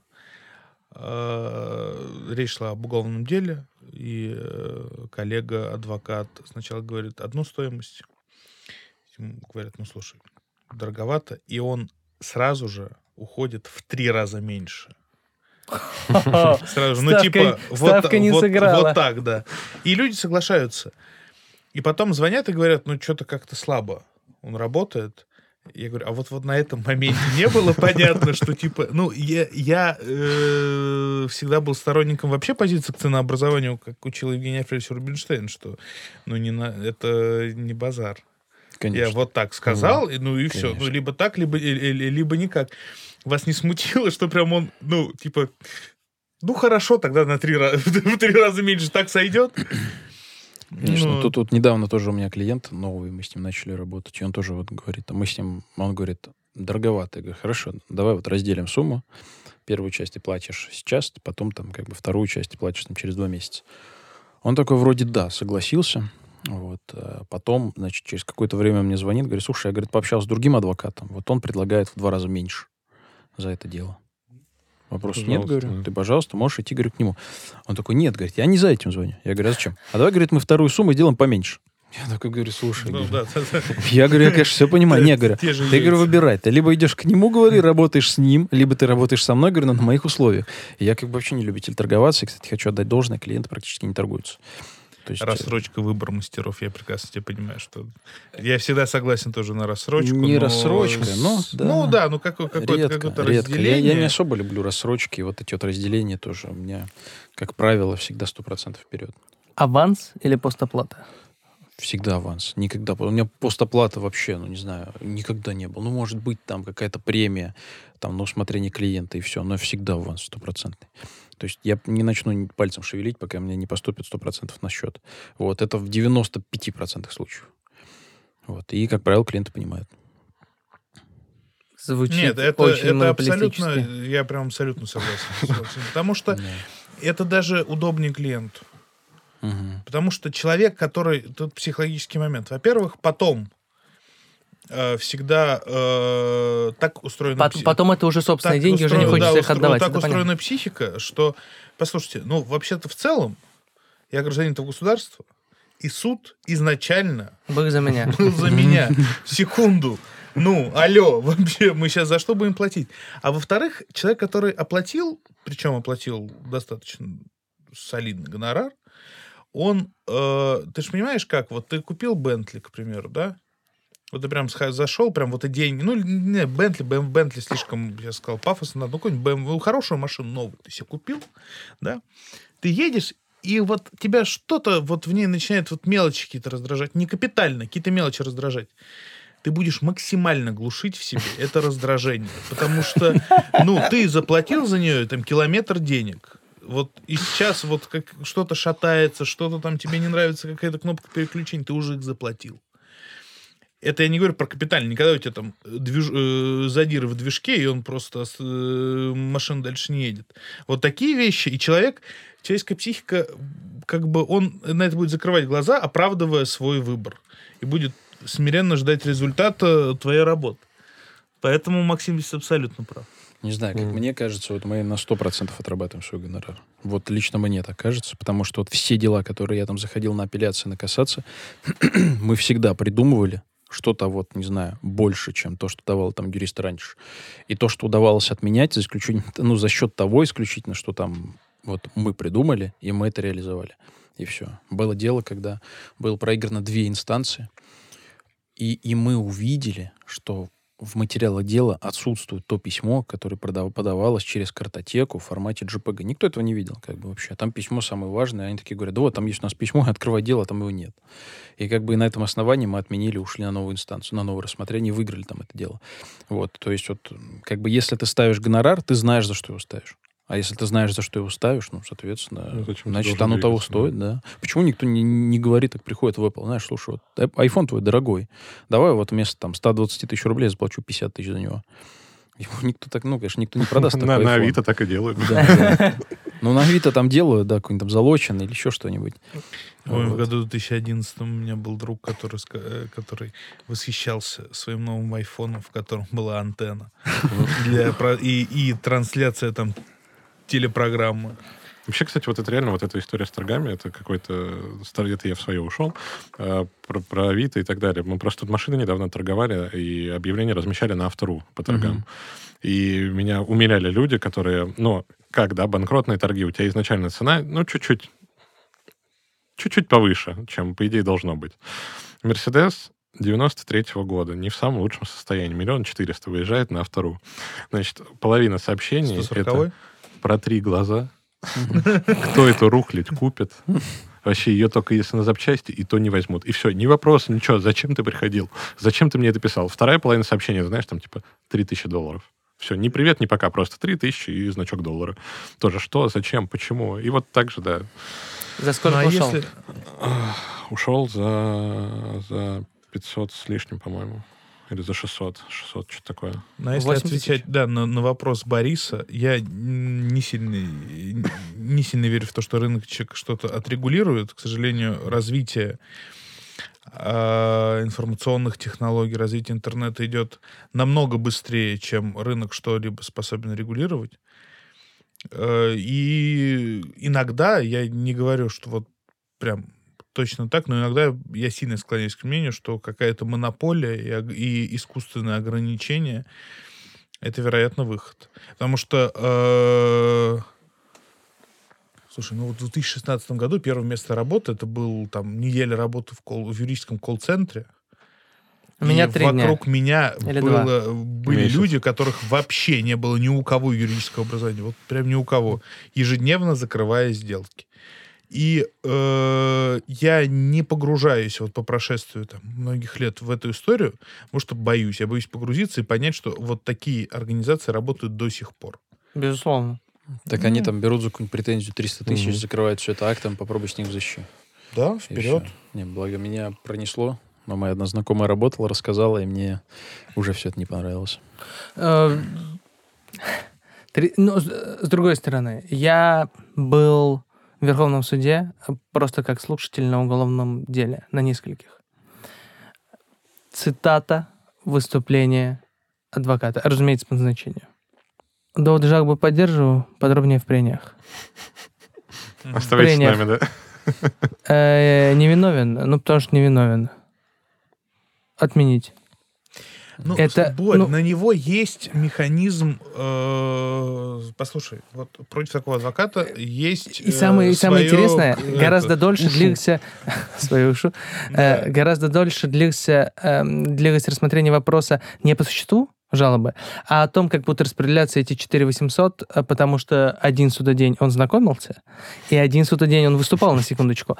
э, речь шла об уголовном деле, и э, коллега-адвокат сначала говорит одну стоимость, ему говорят, ну, слушай, дороговато, и он сразу же уходит в три раза меньше. Сразу же, ну, типа, вот, не вот- вот так, да. И люди соглашаются. И потом звонят и говорят, ну, что-то как-то слабо он работает. Я говорю, а вот, вот на этом моменте не было понятно, что типа, ну, я, я э, всегда был сторонником вообще позиции к ценообразованию, как учил Евгений Альфредович Рубинштейн, что, ну, не на, это не базар. Я вот так сказал, и, ну и все. Ну, либо так, либо, и- и- либо никак. Вас не смутило, что прям он, ну, типа, ну хорошо, тогда на три раза, в три раза меньше так сойдет. Конечно, Ну, тут вот недавно тоже у меня клиент новый, мы с ним начали работать, и он тоже вот говорит, а мы с ним, он говорит, дороговато. Я говорю, хорошо, давай вот разделим сумму. Первую часть ты платишь сейчас, потом там как бы вторую часть ты платишь там, через два месяца. Он такой вроде да, согласился. Вот. а Потом, значит, через какое-то время мне звонит, говорит, слушай, я, говорит, пообщался с другим адвокатом, вот он предлагает в два раза меньше за это дело. Вопрос нет, говорю, да. ты, пожалуйста, можешь идти, говорю, к нему. Он такой, нет, говорит, я не за этим звоню. Я говорю, а зачем? А давай, говорит, мы вторую сумму сделаем поменьше. Я такой говорю, слушай, Ну, говорю, да, да, да. я говорю, я, конечно, все понимаю. Не, говорю, ты, говорю, выбирай. Ты либо идешь к нему, говори, работаешь с ним, либо ты работаешь со мной, говорю, но на моих условиях. И я как бы вообще не любитель торговаться. И, кстати, хочу отдать должное, клиенты практически не торгуются. То есть, э, Рассрочка, выбор мастеров, я прекрасно тебя понимаю, что... Я всегда согласен тоже на рассрочку. Не но рассрочка, но да. Ну да, ну какое- какое-то редко, какое-то редко. Я, разделение. я не особо люблю рассрочки. Вот эти вот разделения тоже у меня, как правило, всегда 100% вперед. Аванс или постоплата? Всегда аванс. Никогда. У меня постоплата вообще, ну, не знаю, никогда не было. Ну, может быть, там какая-то премия, там, на усмотрение клиента и все, но всегда аванс стопроцентный. То есть я не начну пальцем шевелить, пока мне не поступит 100% на счет. Вот. Это в 95% случаев. Вот. И, как правило, клиенты понимают. Звучит Нет, это, очень это абсолютно, я прям абсолютно согласен. Потому что это даже удобнее клиенту. Потому что человек, который... Тут психологический момент. Во-первых, потом всегда э, так устроена... Пот- пси- Потом это уже собственные деньги, уже не хочется да, их устро- отдавать. Так это устроена понятно. психика, что... Послушайте, ну, вообще-то в целом, я гражданин этого государства, и суд изначально Вы за меня. был за меня. Секунду. Ну, алло, вообще, мы сейчас за что будем платить? А во-вторых, человек, который оплатил, причем оплатил достаточно солидный гонорар, он, э, ты же понимаешь, как, вот ты купил Бентли, к примеру, да? Вот ты прям зашел, прям вот и деньги. Ну, не, Бентли, Бен- Бентли слишком, я сказал, пафосно. надо. Ну, какую-нибудь БМ, ну, хорошую машину новую ты себе купил, да? Ты едешь, и вот тебя что-то вот в ней начинает вот мелочи какие-то раздражать. Не капитально, какие-то мелочи раздражать. Ты будешь максимально глушить в себе это раздражение. Потому что, ну, ты заплатил за нее там километр денег. Вот и сейчас вот как что-то шатается, что-то там тебе не нравится, какая-то кнопка переключения, ты уже их заплатил. Это я не говорю про капитально. Никогда у тебя там движ- э, задир в движке, и он просто с, э, машина дальше не едет. Вот такие вещи. И человек, человеческая психика, как бы он на это будет закрывать глаза, оправдывая свой выбор. И будет смиренно ждать результата твоей работы. Поэтому Максим здесь абсолютно прав. Не знаю, как Мгм. мне кажется, вот мы на 100% отрабатываем свой гонорар. Вот лично мне так кажется, потому что вот все дела, которые я там заходил на апелляции, на кассацию, мы всегда придумывали что-то вот, не знаю, больше, чем то, что давал там юрист раньше. И то, что удавалось отменять, за исключением, ну, за счет того исключительно, что там вот мы придумали, и мы это реализовали. И все. Было дело, когда было проиграно две инстанции, и, и мы увидели, что в материалах дела отсутствует то письмо, которое продав- подавалось через картотеку в формате JPG. Никто этого не видел, как бы вообще. Там письмо самое важное. Они такие говорят, да вот, там есть у нас письмо, открывай дело, там его нет. И как бы на этом основании мы отменили, ушли на новую инстанцию, на новое рассмотрение, выиграли там это дело. Вот, то есть вот, как бы, если ты ставишь гонорар, ты знаешь, за что его ставишь. А если ты знаешь, за что его ставишь, ну, соответственно, Ну, значит, оно того двигаться, да. стоит, да. Почему никто не, не говорит, так приходит в Apple, знаешь, слушай, вот iPhone твой дорогой, давай вот вместо там 120 тысяч рублей я заплачу 50 тысяч за него. Ему никто так, ну, конечно, никто не продаст На, такой на. Авито так и делают. Да, да. Ну, на Авито там делают, да, какой-нибудь там залоченный или еще что-нибудь. Ой, в году 2011 у меня был друг, который, э, который восхищался своим новым айфоном, в котором была антенна. Для, про- и, и трансляция там телепрограммы. Вообще, кстати, вот это реально, вот эта история с торгами, это какой-то... Это я в свое ушел. э, Про, про Авито и так далее. Мы просто тут машины недавно торговали, и объявления размещали на автору по торгам. Мгм. И меня умиляли люди, которые... Ну, как, да, банкротные торги, у тебя изначально цена, ну, чуть-чуть чуть-чуть повыше, чем, по идее, должно быть. Мерседес 93 года, не в самом лучшем состоянии. Миллион четыреста выезжает на автору. Значит, половина сообщений 140 это протри глаза, кто эту рухлядь купит, Вообще ее только если на запчасти, и то не возьмут. И все, ни вопрос, ничего, зачем ты приходил? Зачем ты мне это писал? Вторая половина сообщения, знаешь, там типа 3000 долларов. Все, ни привет, ни пока, просто 3000 и значок доллара. Тоже что, зачем, почему? И вот так же, да. За сколько Ну, а ушел? если- Ушел за, за 500 с лишним, по-моему. Или за 600. 600, что-то такое. Ну, а если 8 отвечать, тысяч. да, на, на вопрос Бориса, я не сильно, не сильно верю в то, что рыночек что-то отрегулирует. К сожалению, развитие а, информационных технологий, развитие интернета идет намного быстрее, чем рынок что-либо способен регулировать. Э, И иногда, я не говорю, что вот прям точно так, но иногда я сильно склоняюсь к мнению, что какая-то монополия и, и искусственное ограничение это, вероятно, выход. Потому что, э, слушай, ну вот в 2016 году первое место работы это был там неделя работы в, кол- в юридическом колл-центре. У меня И три дня. вокруг меня Или было, были Месяц. люди, у которых вообще не было ни у кого юридического образования. Вот прям ни у кого. Ежедневно закрывая сделки. И э, я не погружаюсь вот по прошествию там, многих лет в эту историю, потому что боюсь. Я боюсь погрузиться и понять, что вот такие организации работают до сих пор. Безусловно. Так они там берут за какую-нибудь претензию 300 тысяч, Мгм. закрывают все это актом, попробуй с них защищи. Да, всё. Не, благо меня пронесло. Но моя одна знакомая работала, рассказала, и мне уже все это не понравилось. Э, три- ну, с, с другой стороны, я был в Верховном суде э, просто как слушатель на уголовном деле, на нескольких. Цитата выступления адвоката, разумеется, по назначению. Доводы жалобы поддерживаю, подробнее в прениях. Оставайтесь с нами, да? Э, невиновен, ну потому что невиновен. Отменить. Ну, Это, Борь, ну- на него есть механизм. э, послушай, вот против такого адвоката есть. И самое, э, и самое интересное, э, гораздо это, дольше ушу. длился свою ушу, Да. э, гораздо дольше длился эм, длилось рассмотрение вопроса не по существу жалобы, а о том, как будут распределяться эти 4 800, э, потому что один судодень он знакомился, и один судодень он выступал, на секундочку.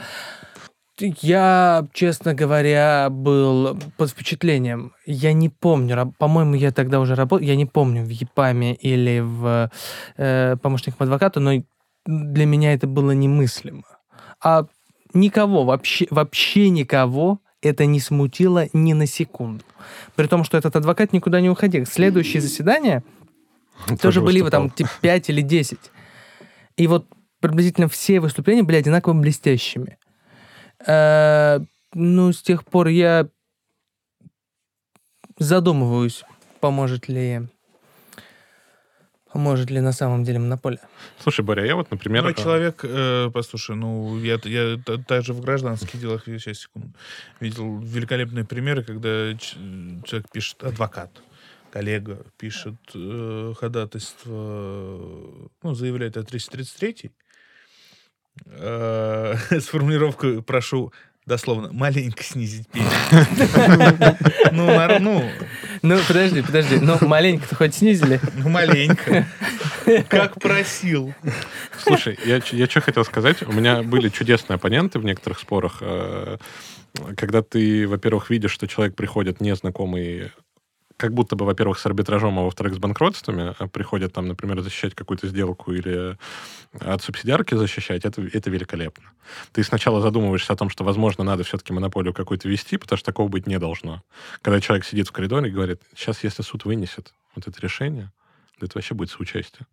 Я, честно говоря, был под впечатлением. Я не помню, по-моему, я тогда уже работал, я не помню, в ЕПАМе или в э, помощником адвоката, но для меня это было немыслимо. А никого, вообще, вообще никого это не смутило ни на секунду. При том, что этот адвокат никуда не уходил. Следующие заседания тоже были выступал. там типа 5 или 10. И вот приблизительно все выступления были одинаково блестящими. Э, ну, с тех пор я задумываюсь, поможет ли поможет ли на самом деле монополия. Слушай, Боря, я вот, например... Ну, э, человек, э, послушай, ну, я, я также в гражданских делах, сейчас, секунду, видел великолепные примеры, когда человек пишет, адвокат, коллега пишет э, ходатайство, ну, заявляет о 333 э, с формулировкой «прошу дословно маленько снизить пенсию». Ну, ну, Ну, подожди, подожди. Ну, маленько-то хоть снизили. ну, маленько. Как просил. Слушай, я, я что хотел сказать. У меня были чудесные оппоненты в некоторых спорах. э, Когда ты, во-первых, видишь, что человек приходит незнакомый, как будто бы, во-первых, с арбитражом, а во-вторых, с банкротствами, а приходят там, например, защищать какую-то сделку или от субсидиарки защищать, это, это великолепно. Ты сначала задумываешься о том, что, возможно, надо все-таки монополию какую-то вести, потому что такого быть не должно. Когда человек сидит в коридоре и говорит, сейчас, если суд вынесет вот это решение, это вообще будет соучастие.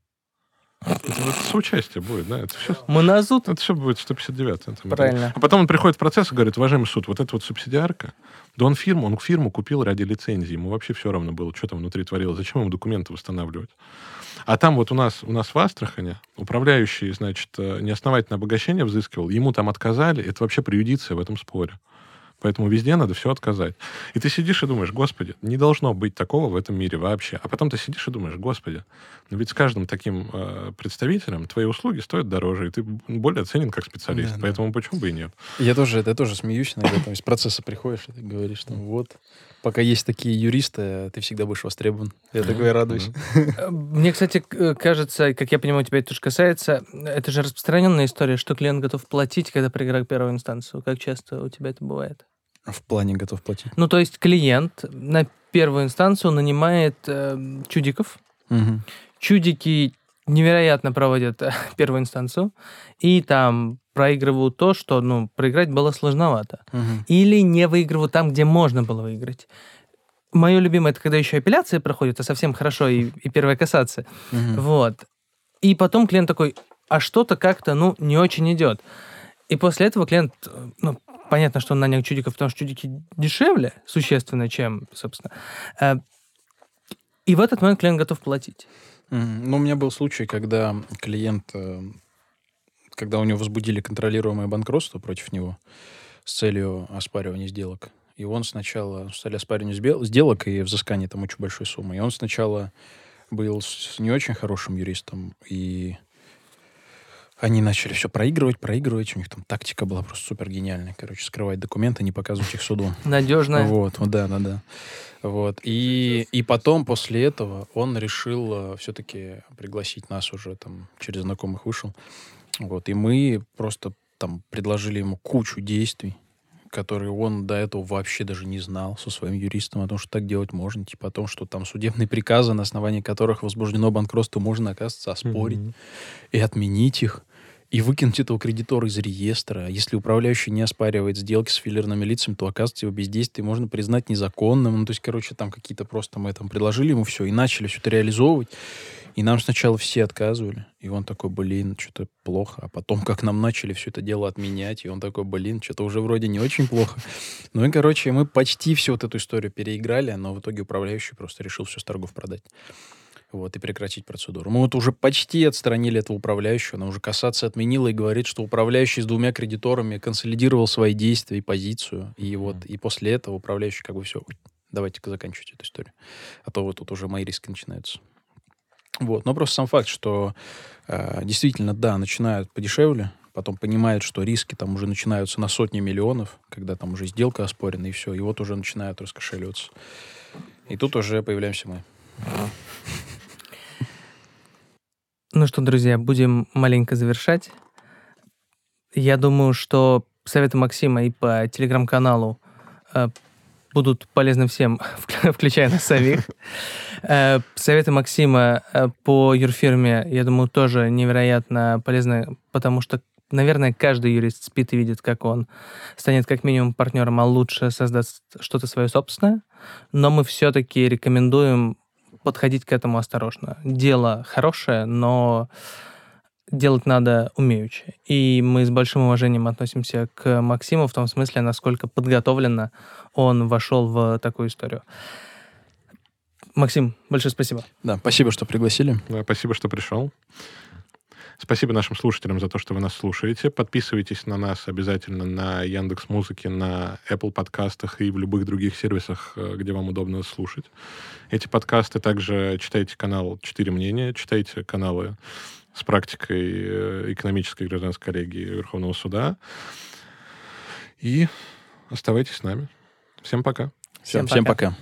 Это вот соучастие будет, да, это все Мы на зуд. это все будет 159 там, это- Правильно. А потом он приходит в процесс и говорит, уважаемый суд, вот это вот субсидиарка, да он фирму, он фирму купил ради лицензии, ему вообще все равно было, что там внутри творилось, зачем ему документы восстанавливать. А там вот у нас, у нас в Астрахане управляющий, значит, э, неосновательное обогащение взыскивал, ему там отказали, это вообще преюдиция в этом споре. Поэтому везде надо все отказать. И ты сидишь и думаешь, господи, не должно быть такого в этом мире вообще. А потом ты сидишь и думаешь, господи, но ведь с каждым таким э, представителем твои услуги стоят дороже, и ты более ценен как специалист. Да, да. Поэтому почему бы и нет? Я тоже, я тоже смеюсь иногда, там из процесса приходишь, и ты говоришь, там, вот, Пока есть такие юристы, ты всегда будешь востребован. Я такой радуюсь. Мне, кстати, э, кажется, как я понимаю, тебя это тоже касается, это же распространенная история, что клиент готов платить, когда проиграет первую инстанцию. Как часто у тебя это бывает? В плане готов платить. Ну, то есть клиент на первую инстанцию нанимает э, чудиков. Мгм. Чудики невероятно проводят э, первую инстанцию, и там проигрывают то, что, ну, проиграть было сложновато. Мгм. Или не выигрывают там, где можно было выиграть. Мое любимое, это когда еще апелляция проходит, а совсем хорошо, и, и первая кассация. Мгм. Вот. И потом клиент такой, а что-то как-то, ну, не очень идет. И после этого клиент, э, ну, понятно, что он нанял чудиков, потому что чудики дешевле существенно, чем, собственно. Э, И в этот момент клиент готов платить. Ну, у меня был случай, когда клиент, э, когда у него возбудили контролируемое банкротство против него с целью оспаривания сделок. И он сначала, с целью сделок и взыскания там очень большой суммы, и он сначала был с не очень хорошим юристом, и они начали все проигрывать, проигрывать. У них там тактика была просто супер гениальная. Короче, скрывать документы, не показывать их суду. Надежно. Вот, вот, да, да, да. Вот. И, и потом, после этого, он решил все-таки пригласить нас уже там, через знакомых вышел. Вот. И мы просто там предложили ему кучу действий, которые он до этого вообще даже не знал со своим юристом, о том, что так делать можно, типа о том, что там судебные приказы, на основании которых возбуждено банкротство, можно, оказывается, оспорить Мгм. и отменить их, и выкинуть этого кредитора из реестра. Если управляющий не оспаривает сделки с филерными лицами, то, оказывается, его бездействие можно признать незаконным. Ну, то есть, короче, там какие-то просто мы там предложили ему все и начали все это реализовывать. И нам сначала все отказывали. И он такой, блин, что-то плохо. А потом, как нам начали все это дело отменять, и он такой, блин, что-то уже вроде не очень плохо. Ну и, короче, мы почти всю вот эту историю переиграли, но в итоге управляющий просто решил все с торгов продать. Вот, и прекратить процедуру. Мы вот уже почти отстранили этого управляющего. Она уже касаться отменила и говорит, что управляющий с двумя кредиторами консолидировал свои действия и позицию. И вот, и после этого управляющий как бы все, давайте-ка заканчивать эту историю. А то вот тут уже мои риски начинаются. Вот, но просто сам факт, что э, действительно, да, начинают подешевле, потом понимают, что риски там уже начинаются на сотни миллионов, когда там уже сделка оспорена, и все, и вот уже начинают раскошеливаться. И тут уже появляемся мы. Ну что, друзья, будем маленько завершать. Я думаю, что советы Максима и по телеграм-каналу э, будут полезны всем, вк- включая нас самих. Э, советы Максима э, по юрфирме, я думаю, тоже невероятно полезны, потому что, наверное, каждый юрист спит и видит, как он станет как минимум партнером, а лучше создаст что-то свое собственное. Но мы все-таки рекомендуем подходить к этому осторожно. Дело хорошее, но делать надо умеючи. И мы с большим уважением относимся к Максиму в том смысле, насколько подготовленно он вошел в такую историю. Максим, большое спасибо. Да, спасибо, что пригласили. Да, спасибо, что пришел. Спасибо нашим слушателям за то, что вы нас слушаете. Подписывайтесь на нас обязательно на Яндекс Музыке, на Apple подкастах и в любых других сервисах, э, где вам удобно слушать. Эти подкасты также читайте канал «Четыре мнения», читайте каналы с практикой э, экономической гражданской коллегии Верховного суда. И оставайтесь с нами. Всем пока. Всем Всем пока. пока.